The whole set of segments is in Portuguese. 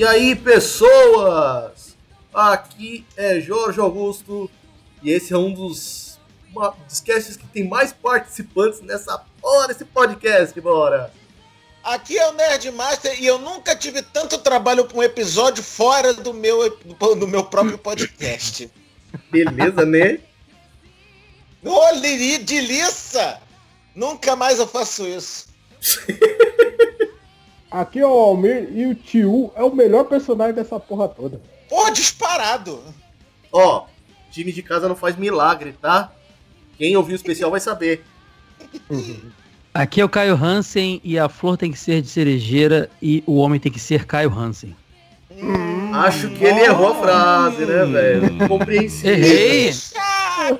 E aí, pessoas? Aqui é Jorge Augusto e esse é um dos, uma, dos casts que tem mais participantes nessa porra desse podcast, bora! Aqui é o Nerdmaster e eu nunca tive tanto trabalho com um episódio fora do meu, do meu próprio podcast. Beleza, né? De liça! Nunca mais eu faço isso. Aqui é o Almir e o Tio é o melhor personagem dessa porra toda. Pô, disparado! Ó, time de casa não faz milagre, tá? Quem ouviu o especial vai saber. Aqui é o Caio Hansen e a flor tem que ser de cerejeira e o homem tem que ser Caio Hansen. Hum, Acho que ele errou a frase, né, velho? Compreensível. Errei!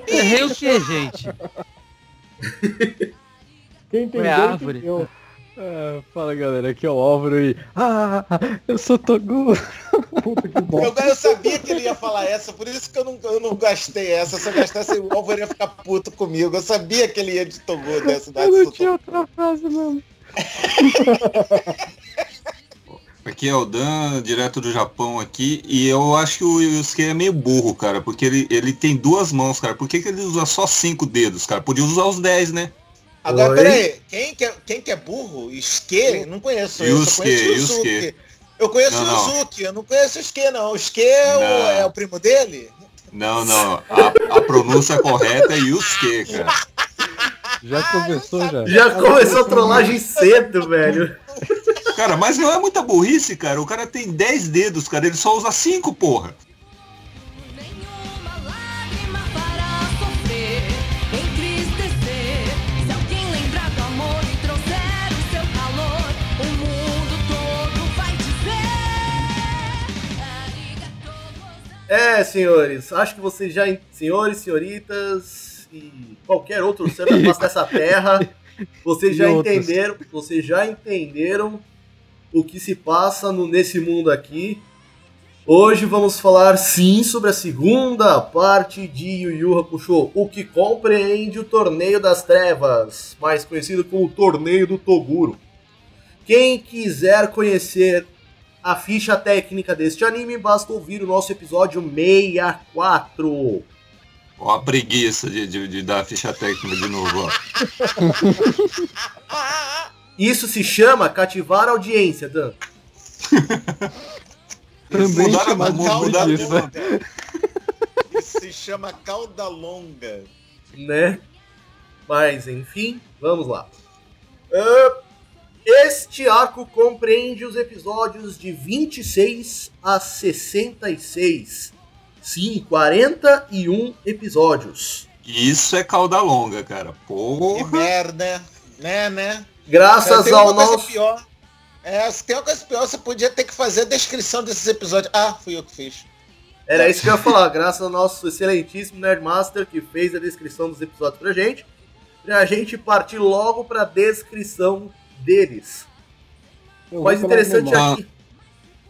Errei o que, gente? Quem entendeu, a árvore. entendeu. Ah, fala galera, aqui é o Álvaro e. Ah, eu sou Togu. Puta que Eu, bosta. eu sabia que ele ia falar essa, por isso que eu não, eu não gastei essa. Se eu gastasse, o Álvaro ia ficar puto comigo. Eu sabia que ele ia de Togô dessa Eu não tinha outra frase mesmo. Aqui é o Dan, direto do Japão aqui, e eu acho que o Yusuke é meio burro, cara, porque ele, ele tem duas mãos, cara. Por que, que ele usa só cinco dedos, cara? Podia usar os dez, né? Agora, Oi? peraí, quem que, é, quem que é burro? Ske? Não conheço. eu só Yusuke, conheço o Yusuke. Yusuke. Eu conheço Não, o. Yuzuki, eu não conheço o Ske, não. O Ske é o, é o primo dele? Não, não. A, a pronúncia correta é Yusuke, cara. Já começou já. Já começou a trollagem cedo, velho. Cara, mas não é muita burrice, cara. O cara tem dez dedos, cara. Ele só usa cinco, porra. É, senhores, acho que vocês já. en- Senhores, senhoritas e qualquer outro ser da face dessa terra, vocês já entenderam. Vocês já entenderam o que se passa no, nesse mundo aqui. Hoje vamos falar sim sobre a segunda parte de Yu Yu Hakusho, o que compreende o Torneio das Trevas, mais conhecido como Torneio do Toguro. Quem quiser conhecer a ficha técnica deste anime, basta ouvir o nosso episódio 64. Ó, a preguiça de, de, de dar a ficha técnica de novo, ó. Isso se chama cativar a audiência, Dan. Também Mudaram- chamado de preguiça. Isso se chama cauda longa. né? Mas enfim, vamos lá. Ah, este arco compreende os episódios de 26 a 66. Sim, 41 episódios. Isso é cauda longa, cara. Que Porra. merda, né, né? Graças ao nosso. pior. É, se tem uma coisa pior, você podia ter que fazer a descrição desses episódios. Ah, fui eu que fiz. Era isso que eu ia falar, graças ao nosso excelentíssimo Nerdmaster que fez a descrição dos episódios pra gente. Pra gente partir logo pra descrição deles. Eu falar interessante aqui.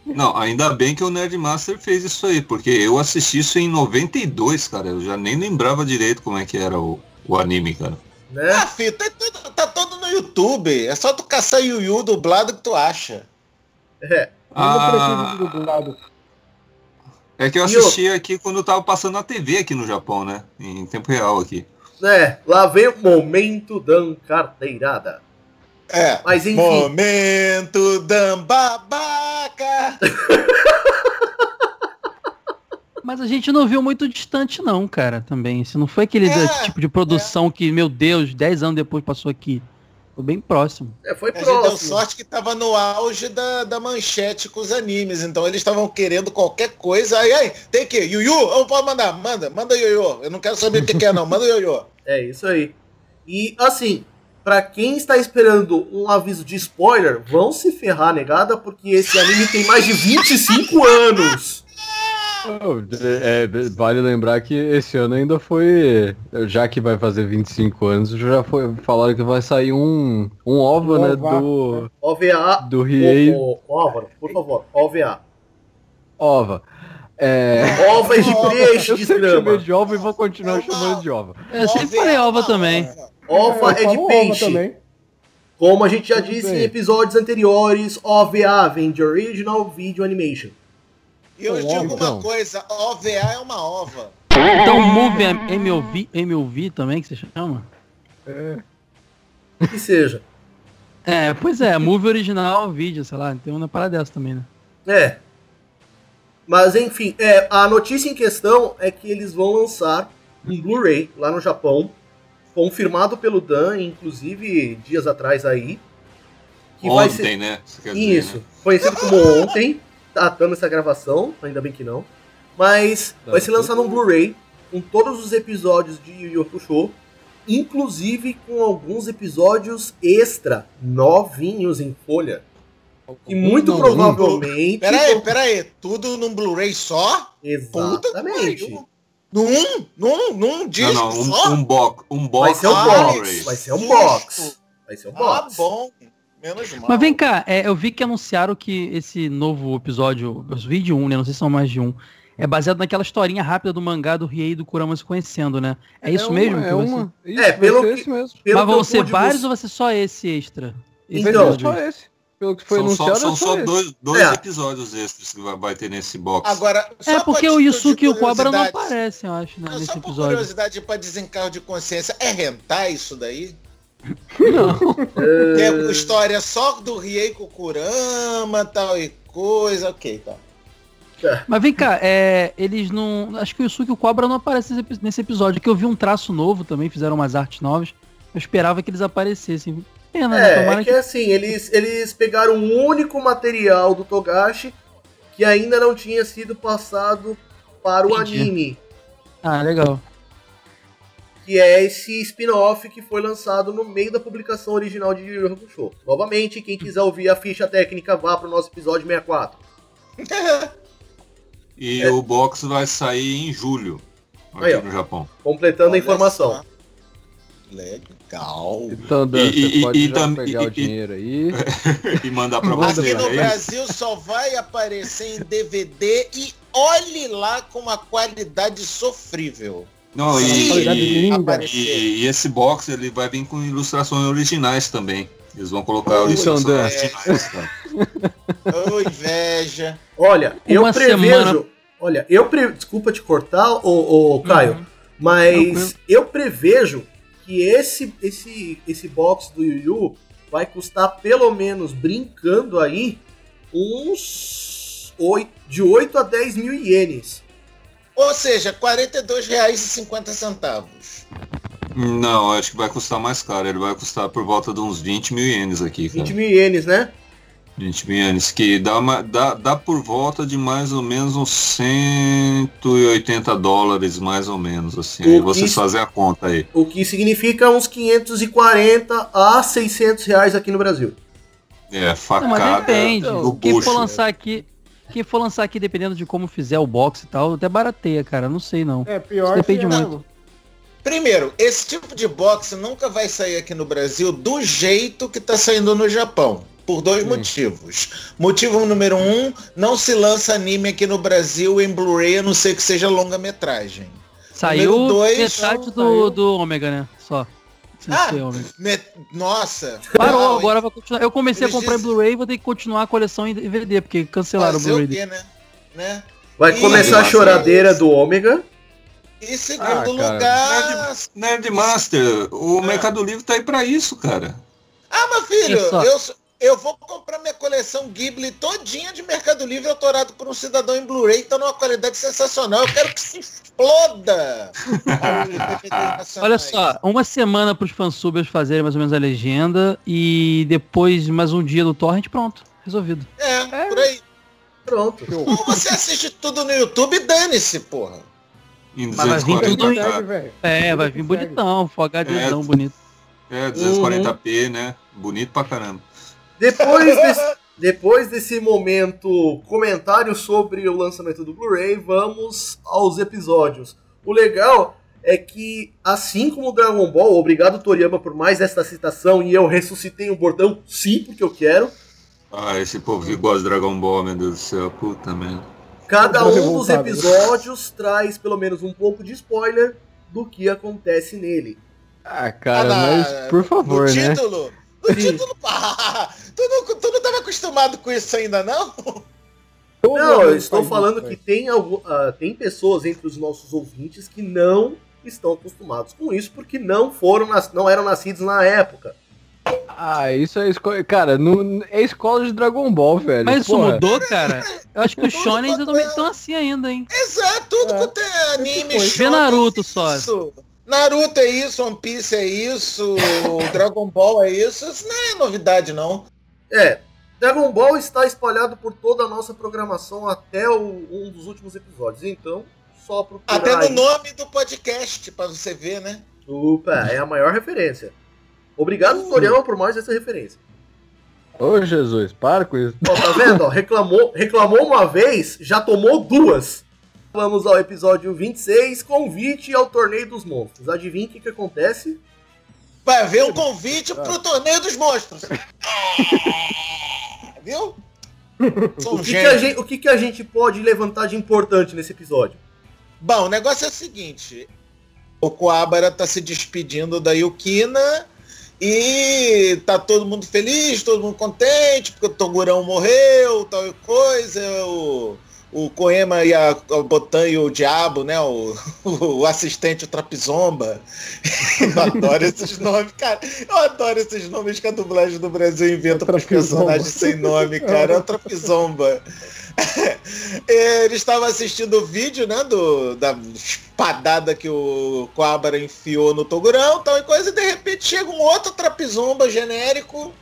Não, ainda bem que o Nerdmaster fez isso aí, porque eu assisti isso em 92, cara. Eu já nem lembrava direito como é que era o, o anime, cara. Né? Ah, filho, tá, tudo- tá todo no YouTube. É só tu caçar Yu Yu dublado que tu acha. É. Eu não Ah. dublado. É que eu assisti aqui quando eu tava passando na TV aqui no Japão, né? Em tempo real aqui. É, lá vem o momento da carteirada. É. Mas enfim, Momento dambabaca. Mas a gente não viu muito distante não, cara, também. Se não foi aquele É, tipo de produção que, meu Deus, 10 anos depois passou aqui. Foi bem próximo. é, foi A gente deu próximo. sorte que tava no auge da, da manchete com os animes. Então eles estavam querendo qualquer coisa. Aí, aí, tem que. Yu Yu, oh, pode mandar. Manda, manda Yu Yu. Eu não quero saber o que, que é, não. Manda Yu Yu. É isso aí. E assim, pra quem está esperando um aviso de spoiler, vão se ferrar, negada, porque esse anime tem mais de 25 anos. Oh, é, é, vale lembrar que esse ano ainda foi. Já que vai fazer 25 anos, já foi. Falaram que vai sair um, um OVA, né? OVA. Do. OVA. Do Riei. Álvaro, por favor, OVA. OVA. É. Ova de peixe Eu sempre chamei de OVA e vou continuar Ova. chamando de OVA. Eu sempre falei Ova também. Ova é de falou Ova peixe. também. Como a gente já Tudo disse bem. em episódios anteriores, OVA vem de Original Video Animation. E eu Então, digo então. uma coisa, OVA é uma ova. Então o Move é MOV, MOV também, que você chama? Que seja. É, pois é, Move original, vídeo, sei lá, tem uma parada dessa também, né? É. Mas enfim, é, a notícia em questão é que eles vão lançar um Blu-ray lá no Japão, confirmado pelo Dan, inclusive dias atrás aí. Que vai Ontem, ser. né? Dizer, Isso, né? conhecido como ontem, datando essa gravação, ainda bem que não. Mas Tá vai ser lançado um tudo- Blu-ray com todos os episódios de Yu Yu Hakusho, inclusive com alguns episódios extra, novinhos em folha. E muito provavelmente. Peraí, peraí, tudo num Blu-ray só? Exatamente. Num, num, num disco Não, não, só? um, um box. Um Vai box ser um Ah, box. Vai ser um box. Vai ser um Ah, box. bom. Menos mal. Mas vem cá, é, eu vi que anunciaram que esse novo episódio, os vídeo 1, né? Não sei se são mais de um. É baseado naquela historinha rápida do mangá do Riei e do Kurama se conhecendo, né? É isso uma- mesmo? É vai uma. Isso, É, vai pelo que- Mas vão ser vários ou vai ser só esse extra? Esse Então, Vai só esse. Pelo que foi São só, anunciado, são é só só esse. dois, dois É. episódios extras que vai, vai ter nesse box. Agora, só É porque o Yusuke e o Cobra não aparecem, eu acho, né, Não, nesse só por episódio. curiosidade pra desencargo de consciência, é rentar isso daí? É, Tem história só do Riei Kurama, tal e coisa, ok, tá. Mas vem cá, é, eles não. Acho que o Yusuke e o Cobra não aparecem nesse episódio, que eu vi um traço novo também, fizeram umas artes novas. Eu esperava que eles aparecessem. Pena, né? É, Tomara é que assim, eles, eles pegaram um único material do Togashi que ainda não tinha sido passado para o Entendi. anime. Ah, legal. Que é esse spin-off que foi lançado no meio da publicação original de Yu Hakusho. Novamente, quem quiser ouvir a ficha técnica, vá para o nosso episódio 64. E É. o box vai sair em julho. Aqui Aí, no Japão. Completando a Olha informação. só. Legal. Então, Dan, E- você e- pode e já tam- pegar e- o e- dinheiro aí. E mandar pra Manda você. Aqui no é? Brasil só vai aparecer em DVD e olhe lá com uma qualidade sofrível. Não, e, e, e esse box ele vai vir com ilustrações originais também. Eles vão colocar Ui, ilustrações Dan. originais. inveja. Olha, eu Uma prevejo. semana- Olha, eu pre... Desculpa te cortar, ô, ô Caio, Uhum. mas eu prevejo que esse, esse, esse box do Yu Yu vai custar pelo menos, brincando aí, uns oito, de 8 a 10 mil ienes. Ou seja, R$ 42,50. Não, acho que vai custar mais caro. Ele vai custar por volta de uns 20 mil ienes aqui, cara. 20 mil ienes, né? 20 mil ienes, que dá, uma, dá, dá por volta de mais ou menos uns 180 dólares, mais ou menos, assim. Aí O vocês que- fazem a conta aí. O que significa uns 540 a 600 reais aqui no Brasil. É, Não, facada mas depende. do Quem bucho. for lançar aqui. Quem for lançar aqui, dependendo de como fizer o box e tal, até barateia, cara. Não sei não. É, pior Depende que é muito. Primeiro, esse tipo de boxe nunca vai sair aqui no Brasil do jeito que tá saindo no Japão. Por dois motivos. Motivo número um, não se lança anime aqui no Brasil em Blu-ray, a não ser que seja longa-metragem. Saiu dois, metade do, saiu. do Ômega, né? Só. Ah, Nossa! Parou, Não, agora vai continuar. Eu comecei Eles a comprar em dizem- Blu-ray e vou ter que continuar a coleção em DVD, porque cancelaram o Fazer o Blu-ray. né? né? Vai Ih, começar a choradeira do Ômega. E segundo Ah, lugar. Nerdmaster, o É. Mercado Livre tá aí pra isso, cara. Ah, meu filho, eu, sou- eu vou comprar minha coleção Ghibli todinha de Mercado Livre autorado por um cidadão em Blu-ray, tá numa qualidade sensacional. Eu quero que se exploda! Olha só, uma semana pros fansubers fazerem mais ou menos a legenda e depois mais um dia do torrent, pronto. Resolvido. É, por aí. Pronto. Ou você assiste tudo no YouTube, dane-se, porra. Mas vai vir 240, tudo velho. É, vai vir bonitão, Full HDzão É. bonito. É, 240p, né? Bonito pra caramba. Depois desse, depois desse momento comentário sobre o lançamento do Blu-ray, vamos aos episódios. O legal é que, assim como o Dragon Ball, obrigado Toriyama por mais esta citação e eu ressuscitei o bordão, sim, porque eu quero. Ah, esse povo que gosta de Dragon Ball, meu Deus do céu, puta merda. Cada um dos revoltado. episódios traz pelo menos um pouco de spoiler do que acontece nele. Ah, cara, Ah, na- mas por favor, no né? título, tu não... Ah, tu, não, tu não tava acostumado com isso ainda, não? Todo Não, eu estou falando isso, que tem, ah, tem pessoas entre os nossos ouvintes que não estão acostumados com isso porque não foram nas- não eram nascidos na época. Ah, isso é escola. Cara, não, é escola de Dragon Ball, velho. Mas isso Porra. mudou, cara? Eu acho que os mudou. também estão assim ainda, hein? Exato, tudo É. quanto é anime, Vê shonen, Naruto só. Isso. Naruto é isso, One Piece é isso, Dragon Ball é isso. Isso não é novidade, não. É, Dragon Ball está espalhado por toda a nossa programação até o- um dos últimos episódios. Então, só procurar Até no aí. nome do podcast, pra você ver, né? Opa, é a maior referência. Obrigado, Toriyama, por mais essa referência. Ô, Jesus, para com isso. Ó, tá vendo? Ó, reclamou, reclamou uma vez, já tomou duas. Vamos ao episódio 26, convite ao Torneio dos Monstros. Adivinha o que, que acontece? Vai haver um convite pro torneio dos monstros. Viu? O que, que gente, o que, que a gente pode levantar de importante nesse episódio? Bom, o negócio é o seguinte. O Coabara tá se despedindo da Yukina e tá todo mundo feliz, todo mundo contente, porque o Togurão morreu, tal coisa, o, o Koema e a, a Botan e o Diabo, né? O, o assistente, o Trapizomba. Eu adoro esses nomes, cara. Eu adoro esses nomes que a dublagem do Brasil inventa para os personagens sem nome, cara. É o Trapizomba. Ele estava assistindo o vídeo, né, do, da espadada que o Coabra enfiou no Togurão, tal e coisa, e de repente chega um outro trapizomba genérico.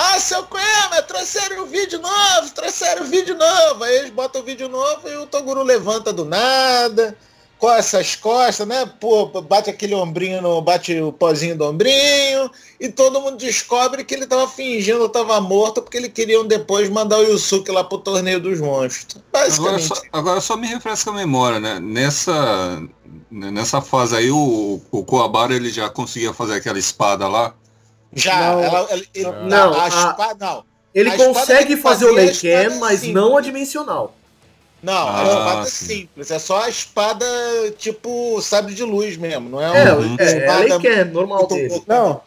Ah, seu Coema, trouxeram um vídeo novo, trouxeram um vídeo novo. Aí eles botam o vídeo novo e o Toguro levanta do nada, coça as costas, né? Pô, bate aquele ombrinho, no, bate o pozinho do ombrinho, e todo mundo descobre que ele tava fingindo, tava morto, porque ele queriam depois mandar o Yusuke lá pro torneio dos monstros. Agora Basicamente. só, agora só me refresca a memória, né? Nessa, nessa fase aí, o, o Coabara ele já conseguia fazer aquela espada lá. Já, Não. ela, ela- ele- Não, a, a- espada, não. Ele A consegue fazer o a Leiken, mas simples. não a dimensional. Não, a Ah, espada é sim. simples, é só a espada tipo sabre de luz mesmo, não é, É, uma é, é a espada Leiken, normal dele. Não,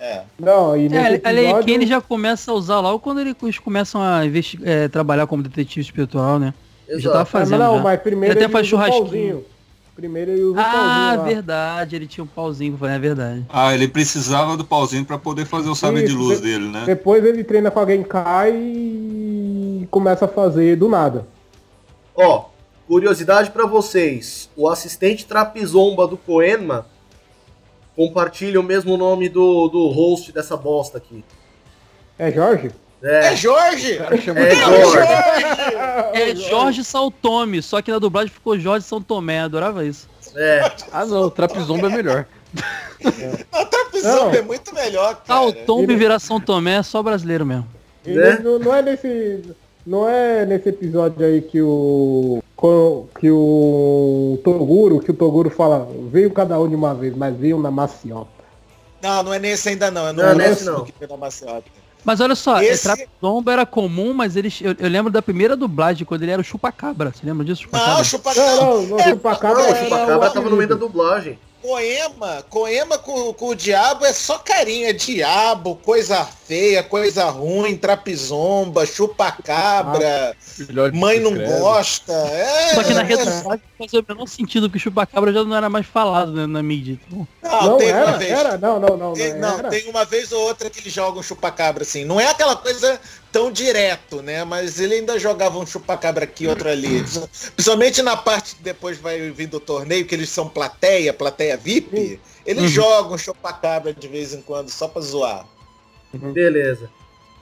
É. não, e nesse É, a Leiken episódio... ele já começa a usar logo quando eles começam a é, trabalhar como detetive espiritual, né? Ele já tava Exato. Ah, fazendo. não, já. mas primeiro Ele até faz churrasquinho. Primeiro ele usa o Ah, pauzinho lá. verdade, ele tinha um pauzinho pra fazer, é verdade. Ah, ele precisava do pauzinho pra poder fazer o sabre de luz de- dele, né? Depois ele treina com alguém, cai e começa a fazer do nada. Ó, curiosidade pra vocês. O assistente trapizomba do Koenma compartilha o mesmo nome do, do host dessa bosta aqui. É Jorge? É É, Jorge! é É Jorge. Jorge! É Jorge São Tome, só que na dublagem ficou Jorge São Tomé, adorava isso. É, Ah, não, o Trapzomba é melhor. A Trapizomba Não. é muito melhor, cara. São Tombe ele- virar São Tomé é só brasileiro mesmo. Ele Né? não, não é nesse. Não é nesse episódio aí que o. Que o Toguro, que o Toguro fala, veio cada um de uma vez, mas veio na maciota. Não, não é nesse ainda não. É no Não, outro nesse não. que tem na maciota. Mas olha só, Esse-. Trapzomba era comum, mas eles. Eu, eu lembro da primeira dublagem, quando ele era o Chupacabra. Você lembra disso? Não, Chupacabra? chupa Não, não, não, É, Chupacabra não, o era Chupacabra o tava no meio da dublagem. Coema, Coema com, com o diabo é só carinha, diabo, coisa feia, coisa ruim, trapizomba, chupacabra, Filhote mãe não discreto. gosta. É, Só que na é, redublagem fazia o menor sentido, porque Chupacabra já não era mais falado né, na mídia. Então, Não, Não, tem uma era, vez. era, não, não, não, Tem, não, era. tem uma vez ou outra que eles jogam chupacabra assim. Não é aquela coisa tão direto, né? Mas ele ainda jogava um chupacabra aqui, outro ali. Principalmente na parte que depois vai vir do torneio, que eles são plateia, plateia VIP. Eles Uhum. jogam chupacabra de vez em quando, só pra zoar. Beleza.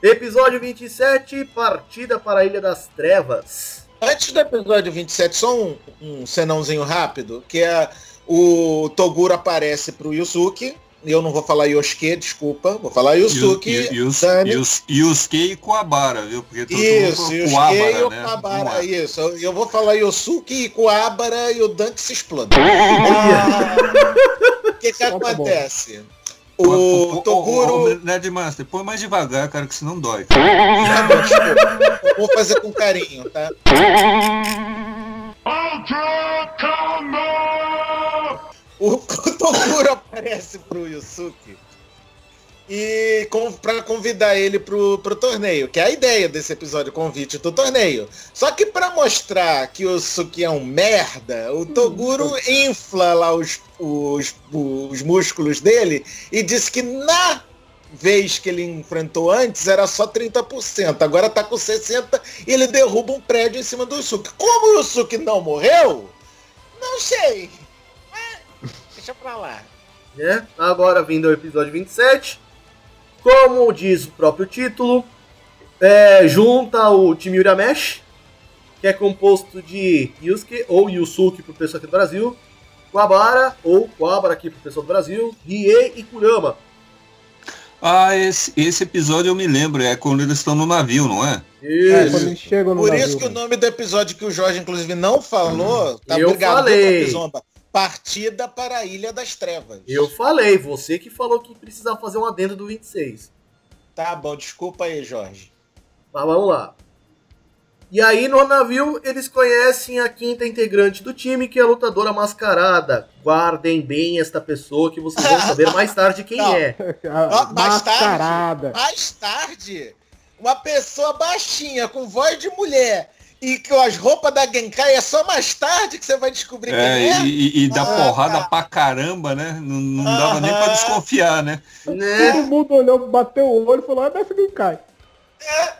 Episódio 27, partida para a Ilha das Trevas. Antes do episódio 27, só um, um senãozinho rápido, que é o Toguro aparece pro Yusuke. Eu não vou falar Yoshike, desculpa. Vou falar Yusuke. E, e, os, Dani. e, Coabara, viu? Porque todo Isso, mundo e Coabara, Kei e o né? Kuabara, é. isso. Eu, eu vou falar Yosuke e Kuabara e o Dante se explode. Ah, O que que Então tá acontece? O Toguro... ô, ô, Ned Master, põe mais devagar, cara, que senão dói. Vou fazer com carinho, tá? O Toguro aparece pro Yusuke e com, para convidar ele pro, pro torneio, que é a ideia desse episódio, convite do torneio. Só que para mostrar que o Suki é um merda, o Toguro infla lá os, os, os músculos dele e diz que na vez que ele enfrentou antes era só 30%, agora tá com 60% e ele derruba um prédio em cima do Yusuke. Como o Yusuke não morreu? Não sei. Deixa pra lá. né? Agora vindo ao episódio 27. Como diz o próprio título, é, junta o time Uramesh, que é composto de Yusuke ou Yusuke pro pessoal aqui do Brasil, Kuwabara ou Kuwabara aqui pro pessoal do Brasil, Rie e Kurama. Ah, esse, esse episódio eu me lembro, é quando eles estão no navio, não é? É, Isso. quando eles chegam no Por navio, isso que o né? nome do episódio que o Jorge, inclusive, não falou, tá Eu falei. Partida para a Ilha das Trevas. Eu falei, você que falou que precisava fazer um adendo do 26. Tá bom, desculpa aí, Jorge. Mas vamos lá. E aí no navio eles conhecem a quinta integrante do time, que é a lutadora mascarada. Guardem bem esta pessoa que vocês vão saber mais tarde quem Não. é. A Ó, mais tarde. mascarada. Mais tarde, uma pessoa baixinha, com voz de mulher, e com as roupas da Genkai, é só mais tarde que você vai descobrir quem É, é? e, e- e dá Ah, porrada tá. pra caramba, né? Não, não dava nem pra desconfiar, né? Né? Todo mundo olhou, bateu o olho e falou, ah, deve quem cai.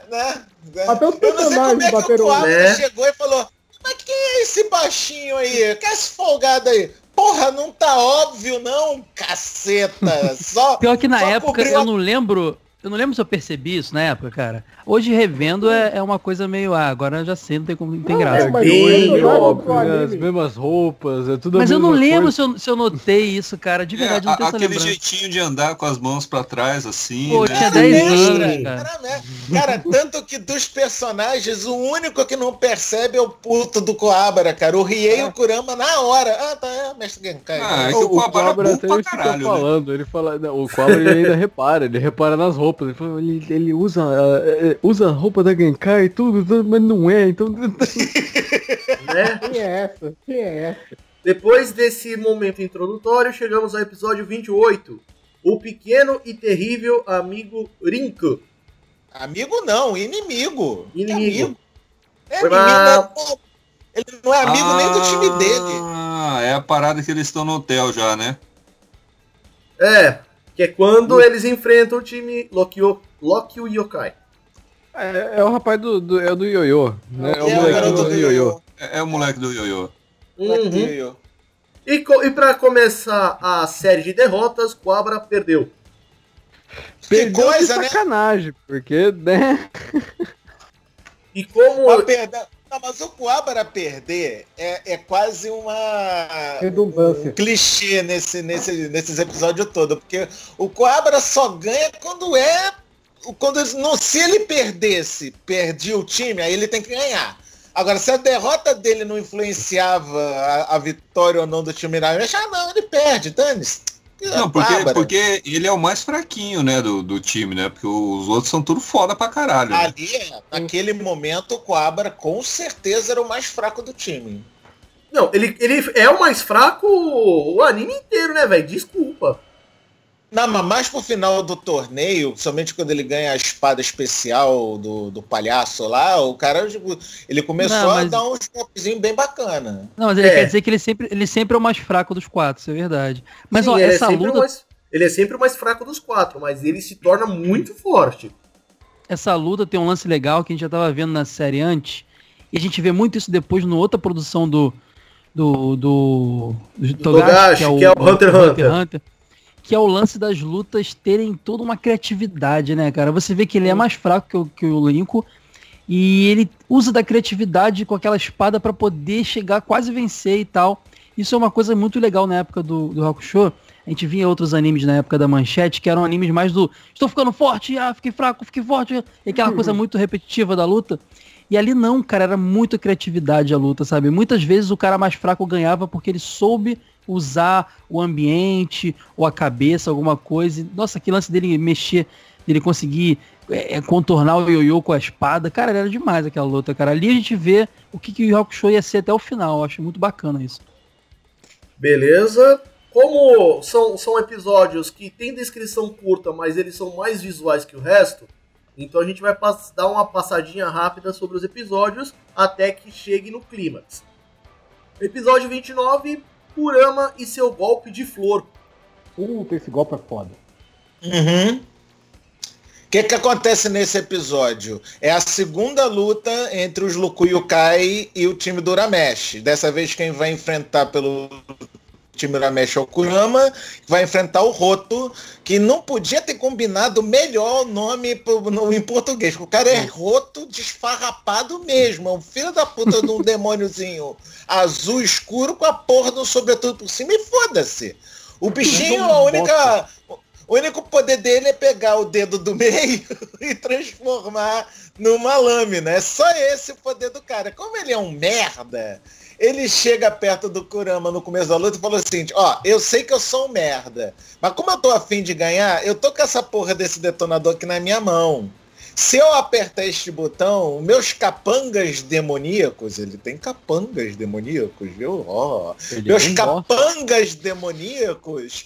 né? Até os Eu não sei como personagens é que o bateram o olho. Né? chegou e falou, mas quem é esse baixinho aí? Quem é esse folgado aí? Porra, não tá óbvio não, caceta. Só, Pior que na só época cobriu eu não lembro. Eu não lembro se eu percebi isso na época, cara. Hoje revendo é, é uma coisa meio. Ah, agora eu já sei, não tem, como, não tem Não, graça. é, mas bem óbvio, né? As mesmas roupas, é tudo a Mas eu não lembro se eu, se eu notei isso, cara. De verdade, É, eu não tenho essa aquele lembrança. jeitinho de andar com as mãos pra trás, assim. Pô, né? tinha É 10 mesmo, anos, cara. Cara, né? Cara, tanto que dos personagens, o único que não percebe é o puto do Coabra, cara. O Riei e o Kurama na hora. Ah, tá, é, mestre Genkai. Ah, é O, Coabra é até ele fica caralho, né? falando, ele fala, não, o Cobra ele ainda repara, ele repara nas roupas, ele, fala, ele, ele usa, ah, eh, usa a roupa da Genkai e tudo, tudo, mas não é, então né? Quem é essa? Quem é essa? Depois desse momento introdutório, chegamos ao episódio 28. O pequeno e terrível amigo Rinko. Amigo não, inimigo. Inimigo. É inimigo, lá- né? Ele não é amigo nem do time dele. Ah, é a parada que eles estão no hotel já, né? É, que é quando eles enfrentam o time Lokio, Lokio Yokai. é, é o rapaz do, do, é o do ioiô, né? É o É o garoto do do ioiô. ioiô. É, é o moleque do ioiô. Uhum. E, co- e para começar a série de derrotas, Quabra perdeu. Perdeu coisa, de né? sacanagem, porque, né? E como Mas, perdão, não, mas o Coabra perder é, é quase uma Redundância. um clichê nesse, nesse, nesses episódios todos, porque o Coabra só ganha quando é quando não se ele perdesse, perdia o time, aí ele tem que ganhar. Agora, se a derrota dele não influenciava a, a vitória ou não do time Iramesh, ah não, ele perde, dane-se. Não, porque, porque ele é o mais fraquinho, né, do, do time, né? Porque os outros são tudo foda pra caralho. né? Ali, é, naquele momento, o Coabra com certeza era o mais fraco do time. Não, ele, ele é o mais fraco o anime inteiro, né, velho? Desculpa. Não, mas mais pro final do torneio, somente quando ele ganha a espada especial do, do palhaço lá, o cara, tipo, ele começou Não, a mas- dar uns golpezinhos bem bacana. Não, mas ele É. quer dizer que ele sempre, ele sempre é o mais fraco dos quatro, isso é verdade. Mas Sim, ó, ele, essa é luta, o mais, ele é sempre o mais fraco dos quatro, mas ele se torna muito forte. essa luta tem um lance legal que a gente já tava vendo na série antes. E a gente vê muito isso depois no outra produção do do do, do Togashi, que é o Hunter x Hunter. Que é o lance das lutas terem toda uma criatividade, né, cara? Você vê que ele é mais fraco que o, que o Linko e ele usa da criatividade com aquela espada pra poder chegar quase vencer e tal. Isso é uma coisa muito legal na época do, do Hakusho. A gente via outros animes na época da manchete, que eram animes mais do estou ficando forte, ah, fiquei fraco, fiquei forte, e aquela coisa muito repetitiva da luta. E ali não, cara, era muita criatividade a luta, sabe? Muitas vezes o cara mais fraco ganhava porque ele soube usar o ambiente ou a cabeça, alguma coisa. Nossa, que lance dele mexer, dele conseguir é, é, contornar o ioiô com a espada. Cara, era demais aquela luta, cara. Ali a gente vê o que, que o Hakusho ia ser até o final. Eu acho muito bacana isso. Beleza. como são, são episódios que têm descrição curta, mas eles são mais visuais que o resto, então a gente vai dar uma passadinha rápida sobre os episódios até que chegue no clímax. Episódio 29, Kurama e seu golpe de flor. Puta, esse golpe é foda. Uhum. O que, que acontece nesse episódio? É a segunda luta entre os Lukuyukai e o time do Uramesh. Dessa vez quem vai enfrentar pelo time o Kurama, que vai enfrentar o Roto, que não podia ter combinado melhor o nome pro- no- em português. O cara é Roto desfarrapado mesmo. É um filho da puta de um demôniozinho azul escuro com a porra do sobretudo por cima e foda-se. O bichinho, a única... O único poder dele é pegar o dedo do meio e transformar numa lâmina. É só esse o poder do cara. Como ele é um merda, ele chega perto do Kurama no começo da luta e fala assim, ó, eu sei que eu sou um merda, mas como eu tô afim de ganhar, eu tô com essa porra desse detonador aqui na minha mão. Se eu apertar este botão, meus capangas demoníacos, ele tem capangas demoníacos, viu? Ó, Ele meus não gosta. capangas demoníacos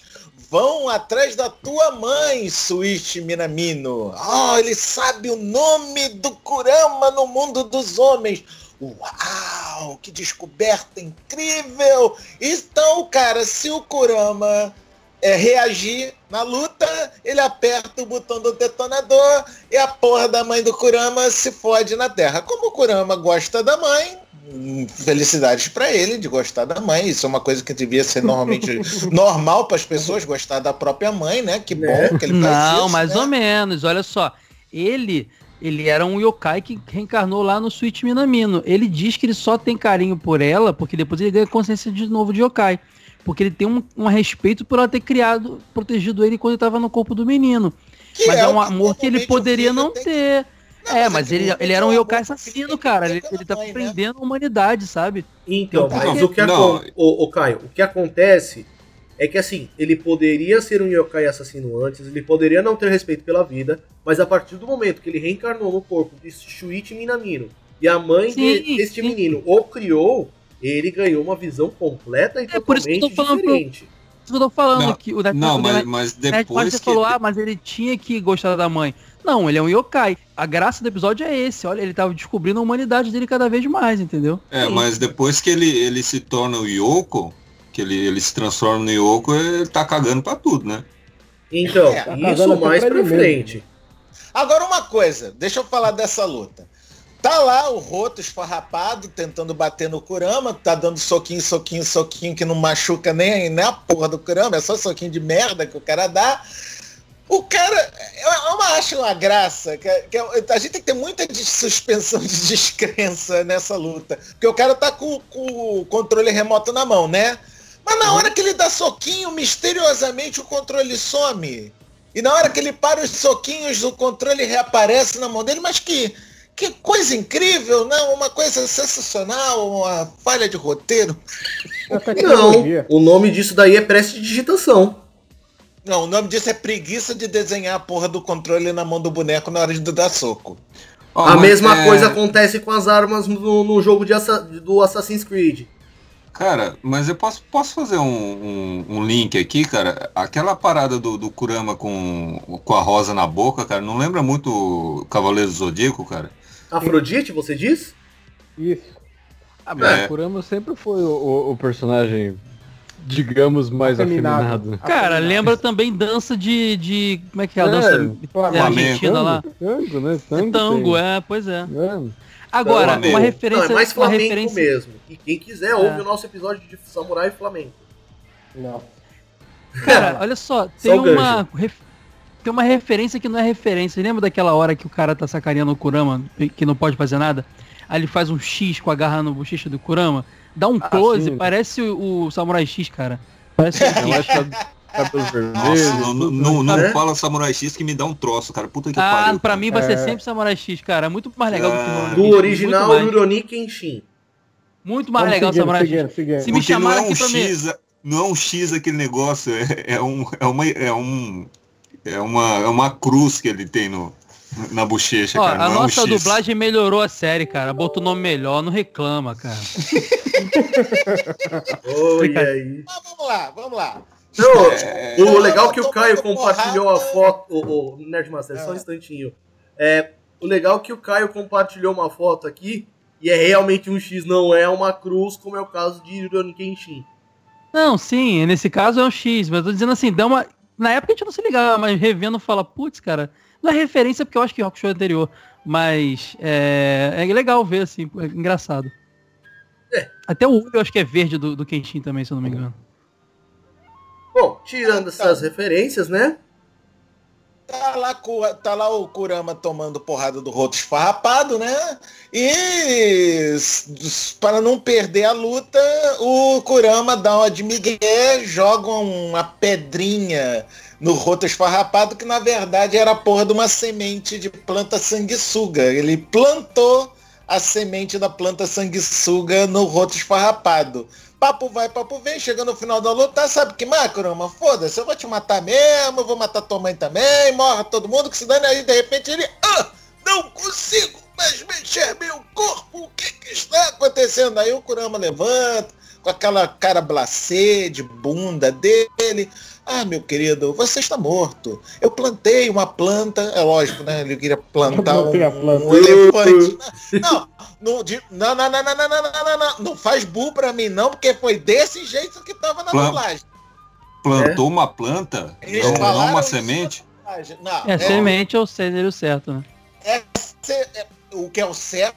vão atrás da tua mãe, Switch Minamino. Oh, ele sabe o nome do Kurama no mundo dos homens. Uau, que descoberta incrível! Então, cara, se o Kurama é, reagir na luta, ele aperta o botão do detonador e a porra da mãe do Kurama se fode na Terra. Como o Kurama gosta da mãe, hum, felicidades pra ele de gostar da mãe. Isso é uma coisa que devia ser normalmente normal para as pessoas gostar da própria mãe, né? Que bom Né? que ele faz Não, isso, mais né? ou menos. Olha só. Ele, ele era um yokai que reencarnou lá no Switch Minamino. Ele diz que ele só tem carinho por ela porque depois ele ganha consciência de novo de yokai. Porque ele tem um, um respeito por ela ter criado, protegido ele quando ele estava no corpo do menino. Que mas é, o um amor que ele poderia não tem- ter. Não, é, mas é ele, ele era um o yokai assassino, cara. Ele, ele tá mãe, né? prendendo a humanidade, sabe? Então, Então, mas o que, não. o, o Caio, o que acontece é que assim, ele poderia ser um yokai assassino antes, ele poderia não ter respeito pela vida, mas a partir do momento que ele reencarnou no corpo de Shuichi Minamino e a mãe de- Sim, deste sim. menino o criou, ele ganhou uma visão completa e É por isso que eu tô totalmente falando pro- diferente. Isso que eu tô falando Não, que o Death Não, mas, mas depois você que... falou, ah, mas ele tinha que gostar da mãe. Não, ele é um yokai. A graça do episódio é esse. Olha, ele tava descobrindo a humanidade dele cada vez mais, entendeu? É, mas depois que ele, ele se torna o Yoko, que ele, ele se transforma no Yoko, ele tá cagando pra tudo, né? Então, É, tá isso mais pra pra mesmo. frente. Agora uma coisa, deixa eu falar dessa luta. Tá lá o Roto esfarrapado, tentando bater no Kurama, tá dando soquinho, soquinho, soquinho, que não machuca nem, nem a porra do Kurama, é só soquinho de merda que o cara dá. O cara, eu, eu acho uma graça, que, que a gente tem que ter muita de suspensão de descrença nessa luta. Porque o cara tá com, com o controle remoto na mão, né? Mas na hora que ele dá soquinho, misteriosamente o controle some. E na hora que ele para os soquinhos, o controle reaparece na mão dele, mas que, que coisa incrível, não? Uma coisa sensacional, uma falha de roteiro. É Não, o nome disso daí é prestidigitação. Não, o nome disso é preguiça de desenhar a porra do controle na mão do boneco na hora de dar soco. Ó, a mesma é, coisa acontece com as armas no, no jogo de assa- do Assassin's Creed. Cara, mas eu posso, posso fazer um, um, um link aqui, cara? Aquela parada do, do Kurama com, com a rosa na boca, cara, não lembra muito o Cavaleiro do Zodíaco, cara? Afrodite, você diz? Isso. Ah, mas É. o Kurama sempre foi o, o- o personagem, digamos, mais Afeminado. afeminado. Cara, lembra também dança de. de como é que é a É, dança é, argentina lá? Tango, né? É Tango, tango, tem. é, pois é. É. Agora, Flamengo. uma Não, referência. é mais uma flamenco referência mesmo. E quem quiser, ouve É. o nosso episódio de Samurai Flamengo. Não. Cara, olha só, Só tem o uma. ref- Tem uma referência que não é referência. Lembra daquela hora que o cara tá sacaneando o Kurama, que não pode fazer nada? Aí ele faz um X com a garra no bochecha do Kurama. Dá um Ah, close, sim. parece o, o Samurai X, cara. Parece Não é cab- cabelos vermelhos. Nossa, não, não, não, não É? fala Samurai X que me dá um troço, cara. Puta que Ah, pariu. pra cara. mim vai ser É. sempre Samurai X, cara. É muito mais legal do que o Ah. Samurai Do X, original Rurouni Kenshin. muito mais Vamos legal o seguindo, Samurai X. seguindo, seguindo. Se me Porque não chamaram é um aqui pra mim. X, não é um X aquele negócio, é, é um, é uma, é um, é uma, é uma cruz que ele tem no, na bochecha, Ó, cara. a não é um nossa X. dublagem melhorou a série, cara. Botou o nome melhor, não reclama, cara. Olha aí. Mas vamos lá, vamos lá. Não, É, o legal é que o Caio compartilhou a porrada. foto. O, o Nerdmaster, só um É. instantinho. É, o legal é que o Caio compartilhou uma foto aqui e é realmente um X, não é uma cruz, como é o caso de Rurouni Kenshin. Não, sim, nesse caso é um X, mas eu tô dizendo assim, dá uma. Na época a gente não se ligava, mas revendo fala, putz, cara, não é referência porque eu acho que Rock Show é anterior. Mas é, é legal ver, assim, é engraçado. Até o olho eu acho que é verde do, do Kenshin também, se eu não me engano. Bom, tirando essas referências, né? Tá lá, tá lá o Kurama tomando porrada do roto esfarrapado, né? E para não perder a luta, o Kurama dá uma de Miguel, joga uma pedrinha no roto esfarrapado, que na verdade era a porra de uma semente de planta sanguessuga. Ele plantou a semente da planta sanguessuga no roto esfarrapado. Papo vai, papo vem, chega no final da luta, sabe que mais, Kurama? Foda-se, eu vou te matar mesmo, eu vou matar tua mãe também, morra todo mundo, que se dane aí, de repente ele, ah, não consigo mais mexer meu corpo, o que que está acontecendo? Aí o Kurama levanta, com aquela cara blacê de bunda dele, ah, meu querido, você está morto. Eu plantei uma planta, é lógico, né? Ele queria plantar um, planta. um elefante. Não, não, de- não, não, não, não, não, não, não, não, não, não faz bu pra mim não, porque foi desse jeito que tava na dublagem. Plantou uma planta? Eles Não, não falaram uma semente? Não, É, semente ou seria o certo, né? cê- é, o que é o certo,